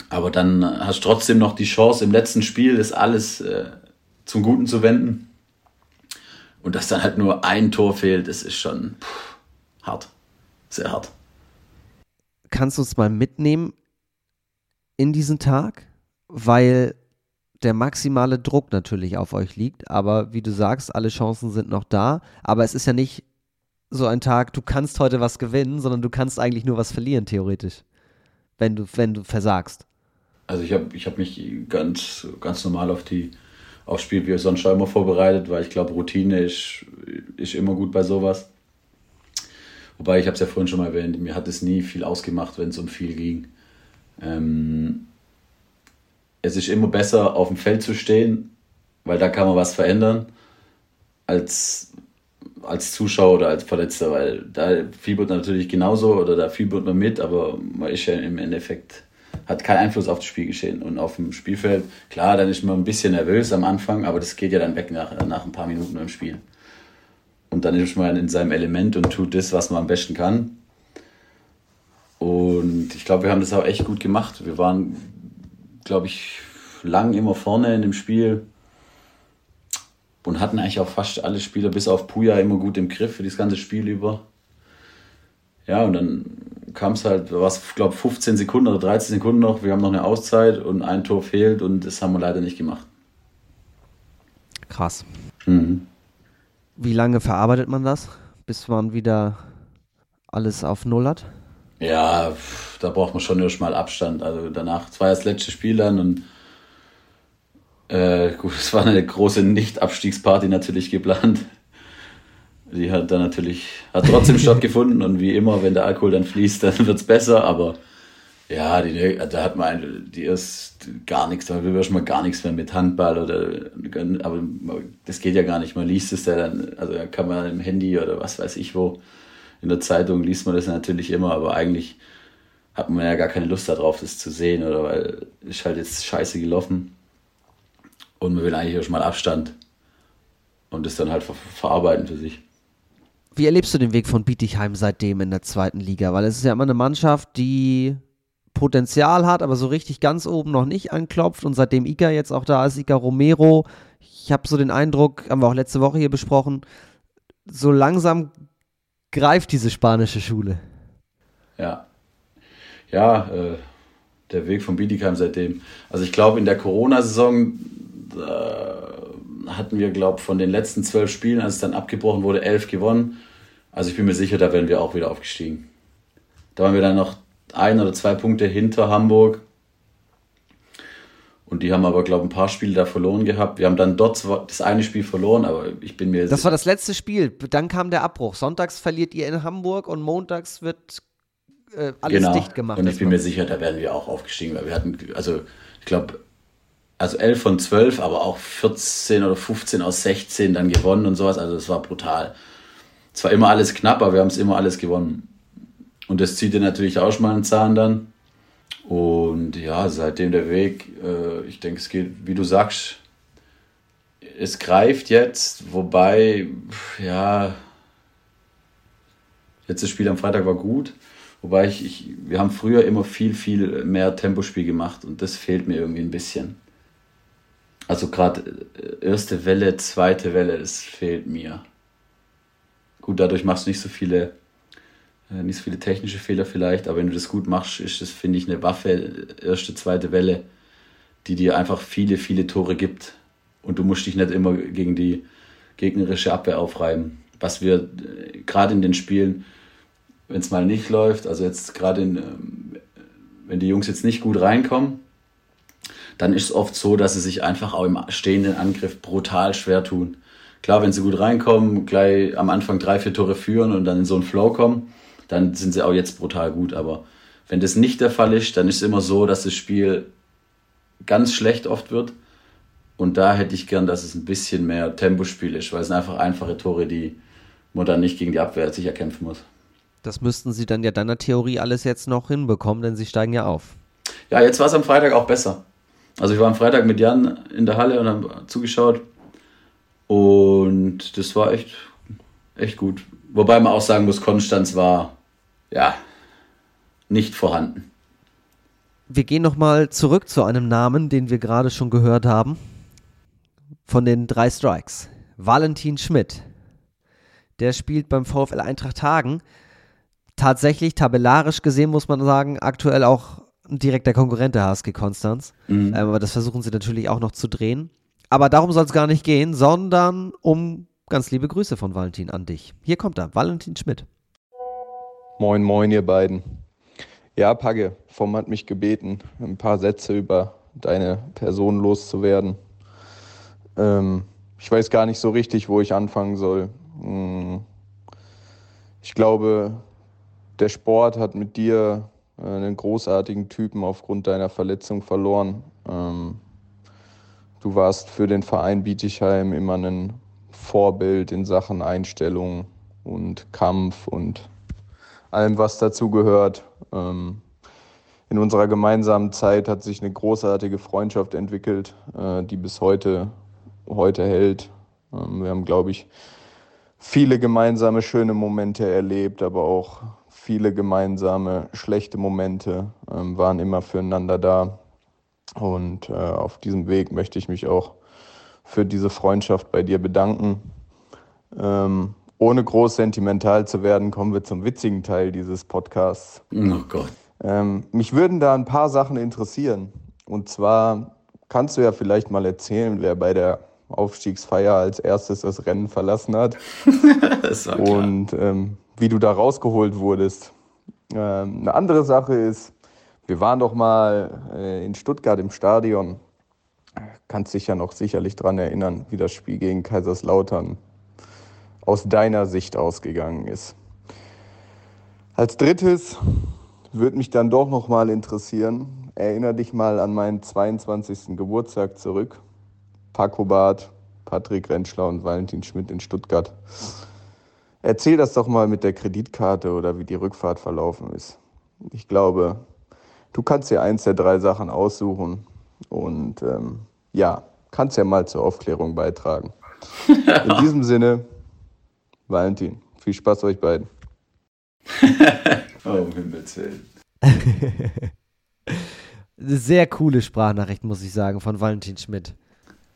aber dann hast du trotzdem noch die Chance, im letzten Spiel das alles äh, zum Guten zu wenden. Und dass dann halt nur ein Tor fehlt, das ist schon pff, hart. Sehr hart. Kannst du uns mal mitnehmen in diesen Tag? Weil der maximale Druck natürlich auf euch liegt, aber wie du sagst, alle Chancen sind noch da. Aber es ist ja nicht so ein Tag, du kannst heute was gewinnen, sondern du kannst eigentlich nur was verlieren, theoretisch. Wenn du, wenn du versagst. Also ich habe ich hab mich ganz, ganz normal auf die aufs Spiel wie sonst schon immer vorbereitet, weil ich glaube, Routine ist, ist immer gut bei sowas. Wobei, ich habe es ja vorhin schon mal erwähnt, mir hat es nie viel ausgemacht, wenn es um viel ging. Ähm, es ist immer besser, auf dem Feld zu stehen, weil da kann man was verändern, als als Zuschauer oder als Verletzter, weil da fiebert man natürlich genauso oder da fiebert man mit, aber man ist ja im Endeffekt, hat keinen Einfluss auf das Spielgeschehen. Und auf dem Spielfeld, klar, dann ist man ein bisschen nervös am Anfang, aber das geht ja dann weg nach, nach ein paar Minuten im Spiel. Und dann ist man in seinem Element und tut das, was man am besten kann. Und ich glaube, wir haben das auch echt gut gemacht. Wir waren, glaube ich, lang immer vorne in dem Spiel und hatten eigentlich auch fast alle Spieler bis auf Puya immer gut im Griff für das ganze Spiel über. Ja, und dann kam es halt, war es, glaube 15 Sekunden oder 13 Sekunden noch, wir haben noch eine Auszeit und ein Tor fehlt und das haben wir leider nicht gemacht. Krass. Mhm. Wie lange verarbeitet man das, bis man wieder alles auf Null hat? Ja, da braucht man schon erstmal Abstand. Also danach, es war das letzte Spiel dann und äh, gut, *laughs* es war eine große Nicht-Abstiegsparty natürlich geplant. Die hat dann natürlich, hat trotzdem *laughs* stattgefunden und wie immer, wenn der Alkohol dann fließt, dann wird es besser, aber ja, die, da hat man die erst gar nichts, da will man gar nichts mehr mit Handball oder aber das geht ja gar nicht. Man liest es ja dann, also kann man im Handy oder was weiß ich wo, in der Zeitung liest man das natürlich immer, aber eigentlich hat man ja gar keine Lust darauf, das zu sehen, oder weil ist halt jetzt scheiße gelaufen. Und man will eigentlich auch schon mal Abstand und das dann halt ver verarbeiten für sich. Wie erlebst du den Weg von Bietigheim seitdem in der zweiten Liga? Weil es ist ja immer eine Mannschaft, die Potenzial hat, aber so richtig ganz oben noch nicht anklopft. Und seitdem Ika jetzt auch da ist, Ika Romero, ich habe so den Eindruck, haben wir auch letzte Woche hier besprochen, so langsam greift diese spanische Schule. Ja. Ja, äh, der Weg von Bietigheim seitdem. Also ich glaube, in der Corona-Saison hatten wir, glaube ich, von den letzten zwölf Spielen, als es dann abgebrochen wurde, elf gewonnen. Also ich bin mir sicher, da werden wir auch wieder aufgestiegen. Da waren wir dann noch ein oder zwei Punkte hinter Hamburg. Und die haben aber, glaube ich, ein paar Spiele da verloren gehabt. Wir haben dann dort das eine Spiel verloren, aber ich bin mir. Das war das letzte Spiel. Dann kam der Abbruch. Sonntags verliert ihr in Hamburg und montags wird äh, alles genau. dicht gemacht. Und ich bin mir sicher, da werden wir auch aufgestiegen, weil wir hatten, also ich glaube, also 11 von 12, aber auch 14 oder 15 aus 16 dann gewonnen und sowas. Also das war brutal. Es war immer alles knapp, aber wir haben es immer alles gewonnen. Und das zieht dir natürlich auch schon mal einen Zahn dann. Und ja, seitdem der Weg, äh, ich denke, es geht, wie du sagst, es greift jetzt, wobei, ja, letztes Spiel am Freitag war gut. Wobei ich, ich, wir haben früher immer viel, viel mehr Tempospiel gemacht und das fehlt mir irgendwie ein bisschen. Also gerade äh, erste Welle, zweite Welle, das fehlt mir. Gut, dadurch machst du nicht so viele, nicht so viele technische Fehler vielleicht, aber wenn du das gut machst, ist das, finde ich, eine Waffe, erste, zweite Welle, die dir einfach viele, viele Tore gibt. Und du musst dich nicht immer gegen die gegnerische Abwehr aufreiben. Was wir äh, gerade in den Spielen, wenn es mal nicht läuft, also jetzt gerade ähm, wenn die Jungs jetzt nicht gut reinkommen, dann ist es oft so, dass sie sich einfach auch im stehenden Angriff brutal schwer tun. Klar, wenn sie gut reinkommen, gleich am Anfang drei, vier Tore führen und dann in so einen Flow kommen, dann sind sie auch jetzt brutal gut. Aber wenn das nicht der Fall ist, dann ist es immer so, dass das Spiel ganz schlecht oft wird. Und da hätte ich gern, dass es ein bisschen mehr Tempospiel ist, weil es sind einfach einfache Tore, die man dann nicht gegen die Abwehr sicher kämpfen muss. Das müssten sie dann ja deiner Theorie alles jetzt noch hinbekommen, denn sie steigen ja auf. Ja, jetzt war es am Freitag auch besser. Also ich war am Freitag mit Jan in der Halle und habe zugeschaut. Und das war echt, echt gut. Wobei man auch sagen muss, Konstanz war, ja, nicht vorhanden. Wir gehen nochmal zurück zu einem Namen, den wir gerade schon gehört haben. Von den drei Strikes. Valentin Schmidt. Der spielt beim VfL Eintracht Hagen. Tatsächlich, tabellarisch gesehen, muss man sagen, aktuell auch ein direkter Konkurrent der HSG Konstanz. Mhm. Ähm, aber das versuchen sie natürlich auch noch zu drehen. Aber darum soll es gar nicht gehen, sondern um ganz liebe Grüße von Valentin an dich. Hier kommt er, Valentin Schmidt. Moin, moin, ihr beiden. Ja, Pagge, Vom hat mich gebeten, ein paar Sätze über deine Person loszuwerden. Ähm, ich weiß gar nicht so richtig, wo ich anfangen soll. Hm. Ich glaube, der Sport hat mit dir äh, einen großartigen Typen aufgrund deiner Verletzung verloren. Ähm, du warst für den Verein Bietigheim immer ein Vorbild in Sachen Einstellung und Kampf und allem, was dazu gehört. Ähm, in unserer gemeinsamen Zeit hat sich eine großartige Freundschaft entwickelt, äh, die bis heute, heute hält. Ähm, wir haben, glaube ich, viele gemeinsame schöne Momente erlebt, aber auch viele gemeinsame schlechte Momente, ähm, waren immer füreinander da. Und äh, auf diesem Weg möchte ich mich auch für diese Freundschaft bei dir bedanken. Ähm, ohne groß sentimental zu werden, kommen wir zum witzigen Teil dieses Podcasts. Oh Gott. Ähm, mich würden da ein paar Sachen interessieren. Und zwar kannst du ja vielleicht mal erzählen, wer bei der Aufstiegsfeier als erstes das Rennen verlassen hat. *laughs* das war klar. Und ähm, wie du da rausgeholt wurdest. Ähm, eine andere Sache ist, wir waren doch mal äh, in Stuttgart im Stadion. Kannst dich ja noch sicherlich daran erinnern, wie das Spiel gegen Kaiserslautern aus deiner Sicht ausgegangen ist. Als drittes würde mich dann doch noch mal interessieren, erinnere dich mal an meinen 22. Geburtstag zurück. Paco Barth, Patrick Rentschler und Valentin Schmidt in Stuttgart. Erzähl das doch mal mit der Kreditkarte oder wie die Rückfahrt verlaufen ist. Ich glaube, du kannst dir eins der drei Sachen aussuchen und ähm, ja, kannst ja mal zur Aufklärung beitragen. *laughs* In diesem Sinne, Valentin, viel Spaß euch beiden. oh, um Himmels Willen. *laughs* Sehr coole Sprachnachricht, muss ich sagen, von Valentin Schmidt.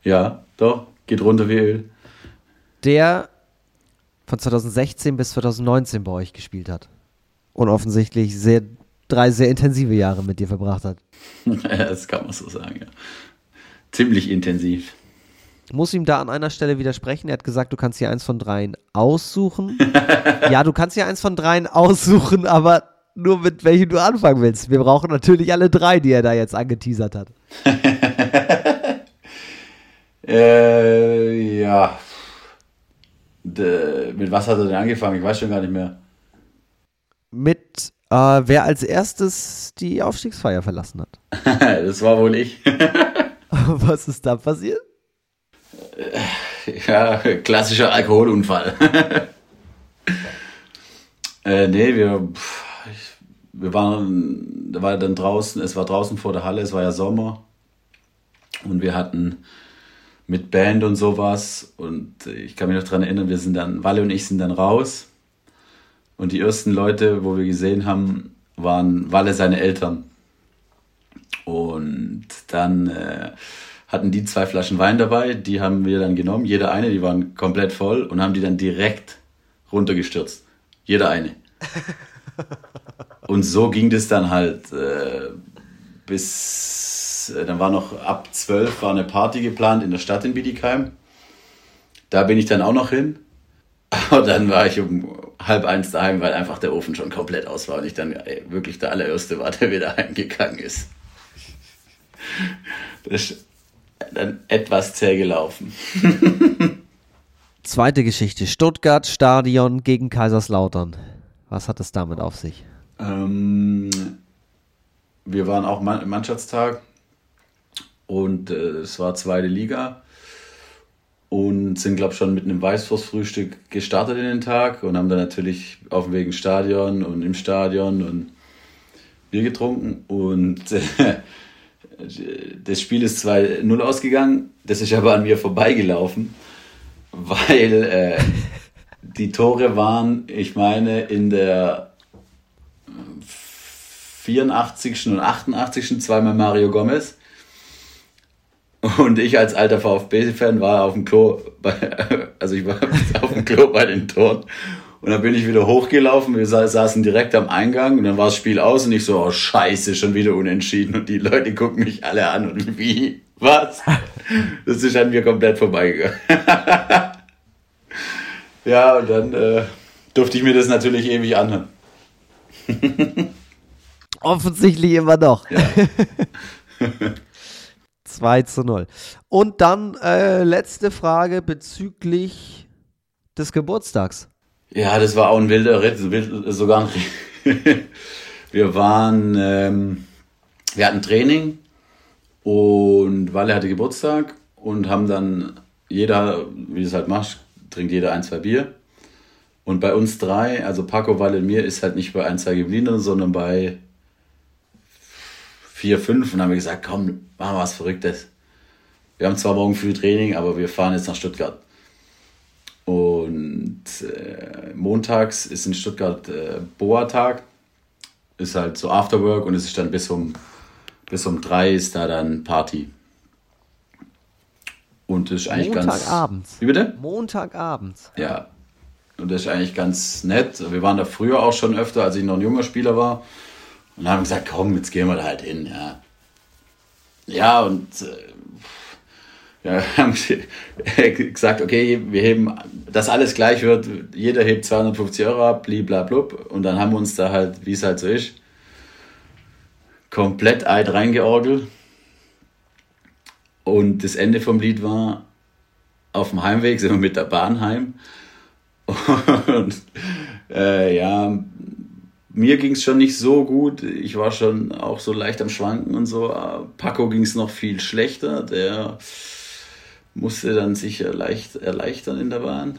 Ja, doch, geht runter wie Öl. Der von 2016 bis 2019 bei euch gespielt hat. Und offensichtlich sehr, drei sehr intensive Jahre mit dir verbracht hat. *laughs* das kann man so sagen, ja. Ziemlich intensiv. Ich muss ihm da an einer Stelle widersprechen. Er hat gesagt, du kannst hier eins von dreien aussuchen. *laughs* ja, du kannst hier eins von dreien aussuchen, aber nur mit welchem du anfangen willst. Wir brauchen natürlich alle drei, die er da jetzt angeteasert hat. *laughs* äh, ja. De, mit was hat er denn angefangen? Ich weiß schon gar nicht mehr. Mit äh, wer als erstes die Aufstiegsfeier verlassen hat. *laughs* das war wohl ich. was ist da passiert? *laughs* Ja, klassischer Alkoholunfall. *laughs* äh, nee, wir, wir waren, da war dann draußen, es war draußen vor der Halle, es war ja Sommer. Und wir hatten mit Band und sowas. Und ich kann mich noch daran erinnern, wir sind dann, Walle und ich sind dann raus. Und die ersten Leute, wo wir gesehen haben, waren Walle seine Eltern. Und dann äh, hatten die zwei Flaschen Wein dabei, die haben wir dann genommen, jeder eine, die waren komplett voll und haben die dann direkt runtergestürzt. Jeder eine. *laughs* und so ging das dann halt äh, bis, äh, dann war noch ab zwölf war eine Party geplant in der Stadt in Bietigheim. Da bin ich dann auch noch hin. Aber dann war ich um halb eins daheim, weil einfach der Ofen schon komplett aus war und ich dann ey, wirklich der allererste war, der wieder heimgegangen ist. *laughs* Das, dann etwas zäh gelaufen. *laughs* Zweite Geschichte: Stuttgart Stadion gegen Kaiserslautern. Was hat es damit auf sich? Ähm, wir waren auch im Mannschaftstag und äh, es war zweite Liga und sind, glaube ich, schon mit einem Weißwurstfrühstück gestartet in den Tag und haben dann natürlich auf dem Weg ins Stadion und im Stadion und Bier getrunken und äh, *laughs* das Spiel ist 2-0 ausgegangen, das ist aber an mir vorbeigelaufen, weil äh, die Tore waren, ich meine, in der 84. und 88. zweimal Mario Gomez. Und ich als alter VfB-Fan war auf dem Klo, bei, *laughs* also ich war *laughs* auf dem Klo bei den Toren. Und dann bin ich wieder hochgelaufen, wir saßen direkt am Eingang und dann war das Spiel aus und ich so, oh scheiße, schon wieder unentschieden. Und die Leute gucken mich alle an und wie, was? Das ist an mir komplett vorbeigegangen. *laughs* ja, und dann äh, durfte ich mir das natürlich ewig anhören. *laughs* Offensichtlich immer noch. Ja. *laughs* 2 zu 0. Und dann äh, letzte Frage bezüglich des Geburtstags. Ja, das war auch ein wilder Ritt, sogar ein *laughs* Wir waren, ähm, wir hatten Training und Walle hatte Geburtstag und haben dann jeder, wie du es halt machst, trinkt jeder ein, zwei Bier. Und bei uns drei, also Paco, Walle und mir, ist halt nicht bei ein, zwei geblieben, sondern bei vier, fünf. Und haben wir gesagt, komm, machen wir was Verrücktes. Wir haben zwar morgen früh Training, aber wir fahren jetzt nach Stuttgart. Und äh, montags ist in Stuttgart äh, Boa-Tag. Ist halt so Afterwork und es ist dann bis um, bis um drei ist da dann Party. Und das ist eigentlich ganz. Montagabends. Wie bitte? Montagabends. Ja. Und das ist eigentlich ganz nett. Wir waren da früher auch schon öfter, als ich noch ein junger Spieler war. Und haben gesagt, komm, jetzt gehen wir da halt hin. Ja, ja und äh, ja, *laughs* haben gesagt, okay, wir heben, dass alles gleich wird, jeder hebt 250 Euro ab, bliblablub. Und dann haben wir uns da halt, wie es halt so ist, komplett Eid reingeorgelt. Und das Ende vom Lied war, auf dem Heimweg sind wir mit der Bahn heim. *laughs* Und äh, ja, mir ging es schon nicht so gut. Ich war schon auch so leicht am Schwanken und so. Paco ging es noch viel schlechter. Der musste dann sich erleicht, erleichtern in der Bahn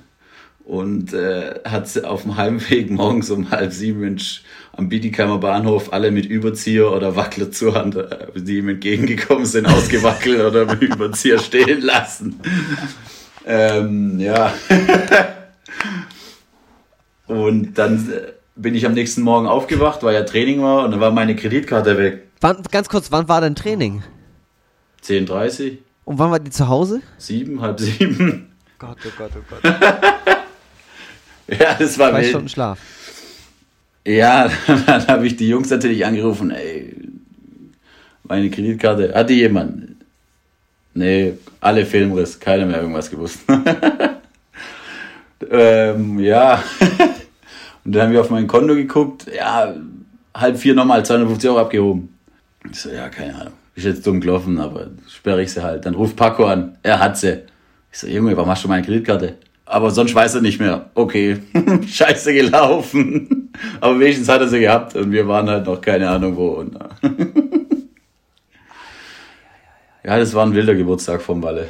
und äh, hat auf dem Heimweg morgens um halb sieben am Biedigheimer Bahnhof alle mit Überzieher oder Wackler zur Hand, äh, die ihm entgegengekommen sind, ausgewackelt oder mit Überzieher stehen lassen. Ähm, ja. *laughs* und dann äh, bin ich am nächsten Morgen aufgewacht, weil ja Training war und dann war meine Kreditkarte weg. Wann, ganz kurz, wann war dein Training? 10.30 Und wann war die zu Hause? sieben, halb sieben. Gott, oh Gott, oh Gott. *laughs* Ja, das war Zwei wild. Stunden Schlaf. Ja, *laughs* dann habe ich die Jungs natürlich angerufen, ey, meine Kreditkarte, hatte jemand? Nee, alle Filmriss, keiner mehr irgendwas gewusst. *laughs* ähm, ja, und dann haben wir auf mein Konto geguckt, ja, halb vier nochmal 250 Euro abgehoben. Ich so, ja, keine Ahnung, ist jetzt dumm gelaufen, aber sperre ich sie halt. Dann ruft Paco an, er hat sie. Ich so, Junge, warum hast du meine Kreditkarte? Aber sonst weiß er nicht mehr. Okay, *laughs* scheiße gelaufen. Aber wenigstens hat er sie gehabt und wir waren halt noch keine Ahnung wo. Und, *laughs* ja, das war ein wilder Geburtstag vom Walle.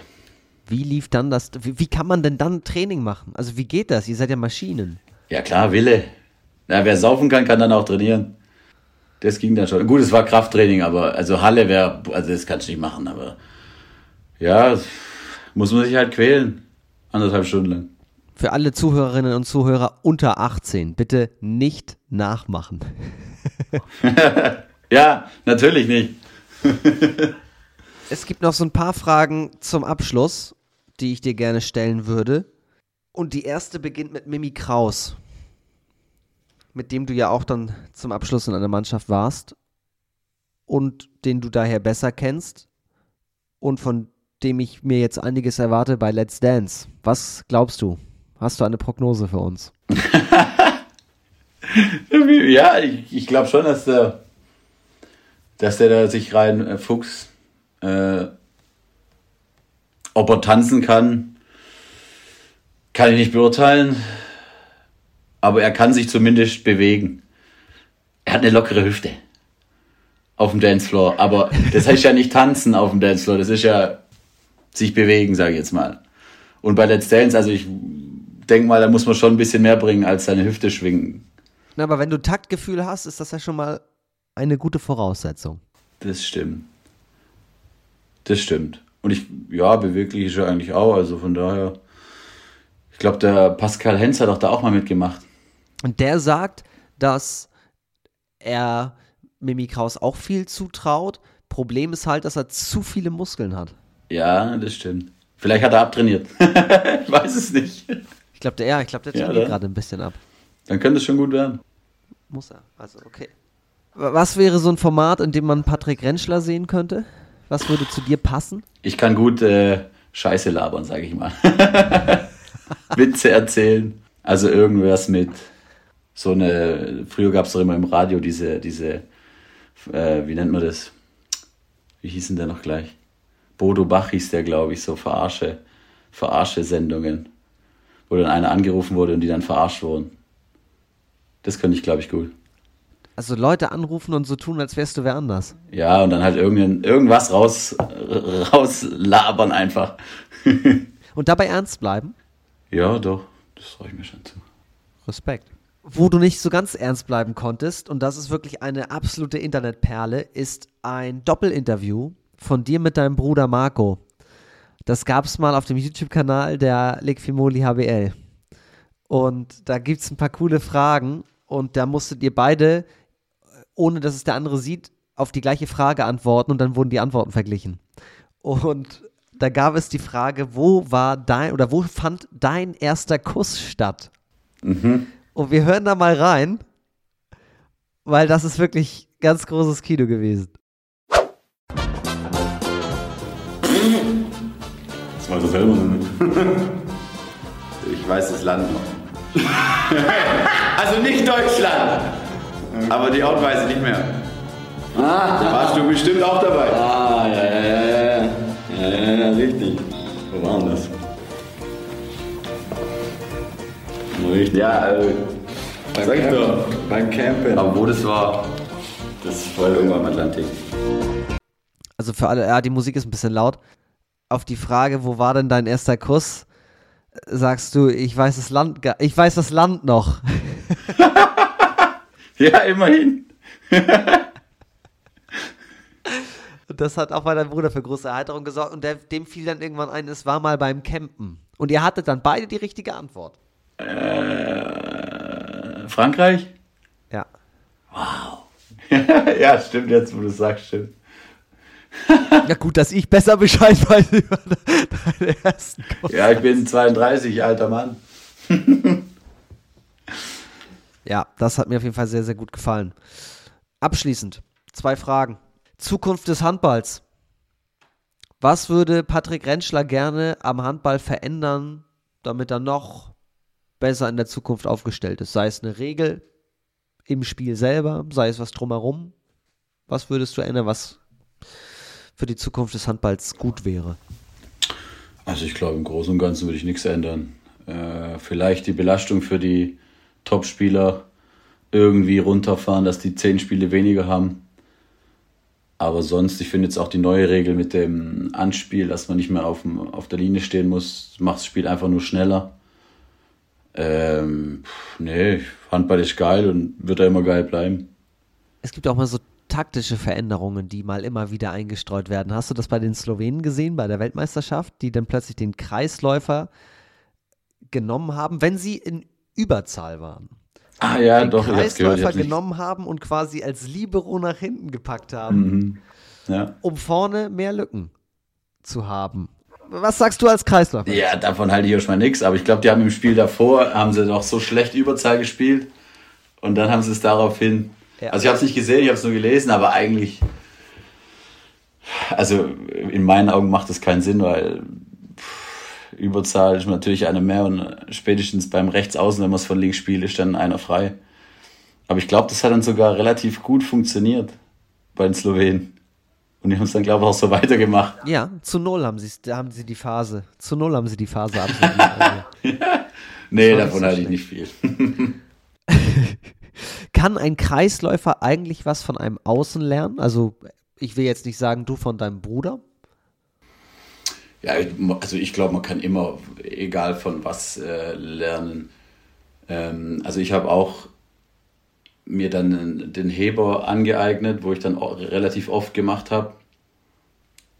Wie lief dann das? Wie, wie kann man denn dann Training machen? Also wie geht das? Ihr seid ja Maschinen. Ja klar, Wille. Na, wer saufen kann, kann dann auch trainieren. Das ging dann schon. Gut, es war Krafttraining, aber also Halle wäre, also das kannst du nicht machen, aber ja, muss man sich halt quälen. Anderthalb Stunden lang. Für alle Zuhörerinnen und Zuhörer unter 18, bitte nicht nachmachen. *laughs* Ja, natürlich nicht. Es gibt noch so ein paar Fragen zum Abschluss, die ich dir gerne stellen würde. Und die erste beginnt mit Mimi Kraus, mit dem du ja auch dann zum Abschluss in einer Mannschaft warst und den du daher besser kennst und von dem ich mir jetzt einiges erwarte bei Let's Dance. Was glaubst du? Hast du eine Prognose für uns? Ja, ich, ich glaube schon, dass der, dass der da sich rein äh, fuchst. Äh, ob er tanzen kann, kann ich nicht beurteilen. Aber er kann sich zumindest bewegen. Er hat eine lockere Hüfte auf dem Dancefloor. Aber das heißt ja nicht tanzen auf dem Dancefloor. Das ist ja sich bewegen, sage ich jetzt mal. Und bei Let's Dance, also ich denke mal, da muss man schon ein bisschen mehr bringen als seine Hüfte schwingen. Na, aber wenn du Taktgefühl hast, ist das ja schon mal eine gute Voraussetzung. Das stimmt. Das stimmt. Und ich, ja, beweglich ist er eigentlich auch, also von daher. Ich glaube, der Pascal Hens hat auch da auch mal mitgemacht. Und der sagt, dass er Mimi Kraus auch viel zutraut. Problem ist halt, dass er zu viele Muskeln hat. Ja, das stimmt. Vielleicht hat er abtrainiert. *laughs* ich weiß es nicht. Ich glaube, der, ja, ich glaube, der Ja, trainiert oder? gerade ein bisschen ab. Dann könnte es schon gut werden. Muss er. Also, okay. Was wäre so ein Format, in dem man Patrick Rentschler sehen könnte? Was würde zu dir passen? Ich kann gut äh, Scheiße labern, sage ich mal. *laughs* Witze erzählen. Also irgendwas mit so eine. Früher gab es doch immer im Radio diese, diese, äh, wie nennt man das? Wie hießen der noch gleich? Bodo Bach hieß der, glaube ich, so Verarsche, Verarsche-Sendungen. Wo dann einer angerufen wurde und die dann verarscht wurden. Das könnte ich, glaube ich, gut. Also Leute anrufen und so tun, als wärst du wer anders. Ja, und dann halt irgendein, irgendwas raus, rauslabern einfach. *laughs* Und dabei ernst bleiben. ja, doch, das traue ich mir schon zu. Respekt. Wo du nicht so ganz ernst bleiben konntest, und das ist wirklich eine absolute Internetperle, ist ein Doppelinterview von dir mit deinem Bruder Marco. Das gab es mal auf dem YouTube-Kanal der Legfimoli HBL. Und da gibt es ein paar coole Fragen und da musstet ihr beide, ohne dass es der andere sieht, auf die gleiche Frage antworten und dann wurden die Antworten verglichen. Und Da gab es die Frage, wo war dein oder wo fand dein erster Kuss statt? Mhm. Und wir hören da mal rein, weil das ist wirklich ganz großes Kino gewesen. Das weiß er selber nicht. *laughs* Ich weiß das Land noch. *laughs* also nicht Deutschland. Aber die Ort weiß ich nicht mehr. Ah, Da warst du bestimmt auch dabei. ah, ja, ja, ja, ja, ja. Ja, ja, ja, richtig. Wo war denn das? Richtig. Ja, also, sag ich doch. Beim Campen. Aber wo das war, Das war irgendwann im Atlantik. Also für alle, ja, die Musik ist ein bisschen laut. Auf die Frage, wo war denn dein erster Kuss, sagst du, ich weiß das Land, ich weiß das Land noch. *laughs* Ja, immerhin. Und *laughs* das hat auch bei deinem Bruder für große Erheiterung gesorgt und der, dem fiel dann irgendwann ein, es war mal beim Campen. Und ihr hattet dann beide die richtige Antwort. Äh, Frankreich? Ja. *laughs* ja, stimmt jetzt, wo du es sagst, stimmt. *laughs* Ja, gut, dass ich besser Bescheid weiß über deinen ersten Kuss. Ja, ich bin 32, alter Mann. *laughs* Ja, das hat mir auf jeden Fall sehr, sehr gut gefallen. Abschließend, zwei Fragen. Zukunft des Handballs. Was würde Patrick Rentschler gerne am Handball verändern, damit er noch besser in der Zukunft aufgestellt ist? Sei es eine Regel im Spiel selber, sei es was drumherum. Was würdest du ändern, was für die Zukunft des Handballs gut wäre? Also ich glaube, im Großen und Ganzen würde ich nichts ändern. Äh, vielleicht die Belastung für die Top-Spieler irgendwie runterfahren, dass die zehn Spiele weniger haben. Aber sonst, ich finde jetzt auch die neue Regel mit dem Anspiel, dass man nicht mehr auf, dem, auf der Linie stehen muss, macht das Spiel einfach nur schneller. Ähm, nee, Handball ist geil und wird da immer geil bleiben. Es gibt auch mal so taktische Veränderungen, die mal immer wieder eingestreut werden. Hast du das bei den Slowenen gesehen, bei der Weltmeisterschaft, die dann plötzlich den Kreisläufer genommen haben, wenn sie in Überzahl waren? Ah ja, den doch, gehört. Kreisläufer nicht. genommen haben und quasi als Libero nach hinten gepackt haben, Mhm. Ja. um vorne mehr Lücken zu haben. Was sagst du als Kreisläufer? Ja, davon halte ich auch schon mal nichts. Aber ich glaube, die haben im Spiel davor, haben sie doch so schlecht Überzahl gespielt. Und dann haben sie es daraufhin. Ja. Also ich habe es nicht gesehen, ich habe es nur gelesen, aber eigentlich, also in meinen Augen macht das keinen Sinn, weil pff, Überzahl ist natürlich eine mehr und spätestens beim Rechtsaußen, wenn man es von links spielt, ist dann einer frei. Aber ich glaube, das hat dann sogar relativ gut funktioniert bei den Slowenen. Und die haben es dann, glaube ich, auch so weitergemacht. Ja, zu null haben sie, haben sie die Phase. Zu null haben sie die Phase absolviert. *laughs* Also. Nee, davon so halte ich nicht viel. *laughs* Kann ein Kreisläufer eigentlich was von einem Außen lernen? Also, ich will jetzt nicht sagen, du von deinem Bruder. Ja, also ich glaube, man kann immer, egal von was, äh, lernen. Ähm, also ich habe auch mir dann den Heber angeeignet, wo ich dann relativ oft gemacht habe.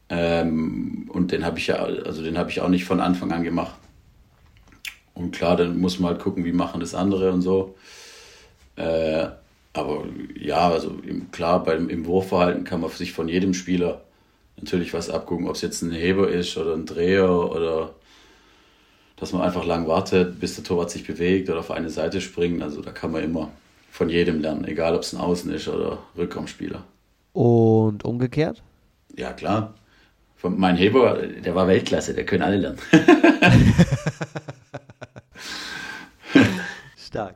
Ähm, und den habe ich ja, also den habe ich auch nicht von Anfang an gemacht. Und klar, dann muss man halt gucken, wie machen das andere und so. Äh, aber ja, also im, klar, beim, im Wurfverhalten kann man sich von jedem Spieler natürlich was abgucken, ob es jetzt ein Heber ist oder ein Dreher oder dass man einfach lang wartet, bis der Torwart sich bewegt oder auf eine Seite springt. Also da kann man immer von jedem lernen, egal ob es ein Außen ist oder Rückraumspieler. Und umgekehrt? Ja, klar. Von, mein Heber, der war Weltklasse, der können alle lernen. *laughs* Stark.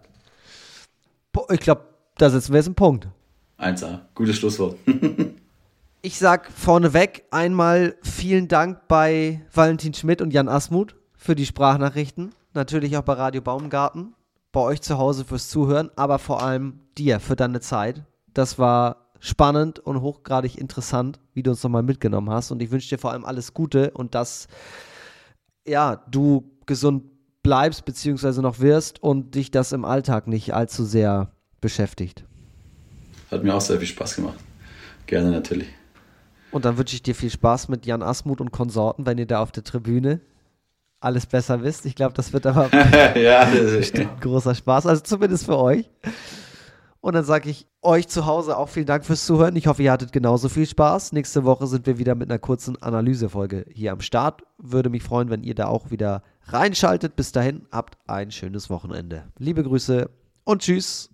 Ich glaube, da setzen wir jetzt einen Punkt. 1A, gutes Schlusswort. *laughs* Ich sag vorneweg einmal vielen Dank bei Valentin Schmidt und Jan Asmuth für die Sprachnachrichten. Natürlich auch bei Radio Baumgarten, bei euch zu Hause fürs Zuhören, aber vor allem dir für deine Zeit. Das war spannend und hochgradig interessant, wie du uns nochmal mitgenommen hast. Und ich wünsche dir vor allem alles Gute und dass ja, du gesund bleibst beziehungsweise noch wirst und dich das im Alltag nicht allzu sehr beschäftigt. Hat mir auch sehr viel Spaß gemacht. Gerne natürlich. Und dann wünsche ich dir viel Spaß mit Jan Asmuth und Konsorten, wenn ihr da auf der Tribüne alles besser wisst. Ich glaube, das wird aber *laughs* ja, ein großer Spaß, also zumindest für euch. Und Und dann sage ich euch zu Hause auch vielen Dank fürs Zuhören. Ich hoffe, ihr hattet genauso viel Spaß. Nächste Woche sind wir wieder mit einer kurzen Analysefolge hier am Start. Würde mich freuen, wenn ihr da auch wieder reinschaltet. Bis dahin, habt ein schönes Wochenende. Liebe Grüße und tschüss.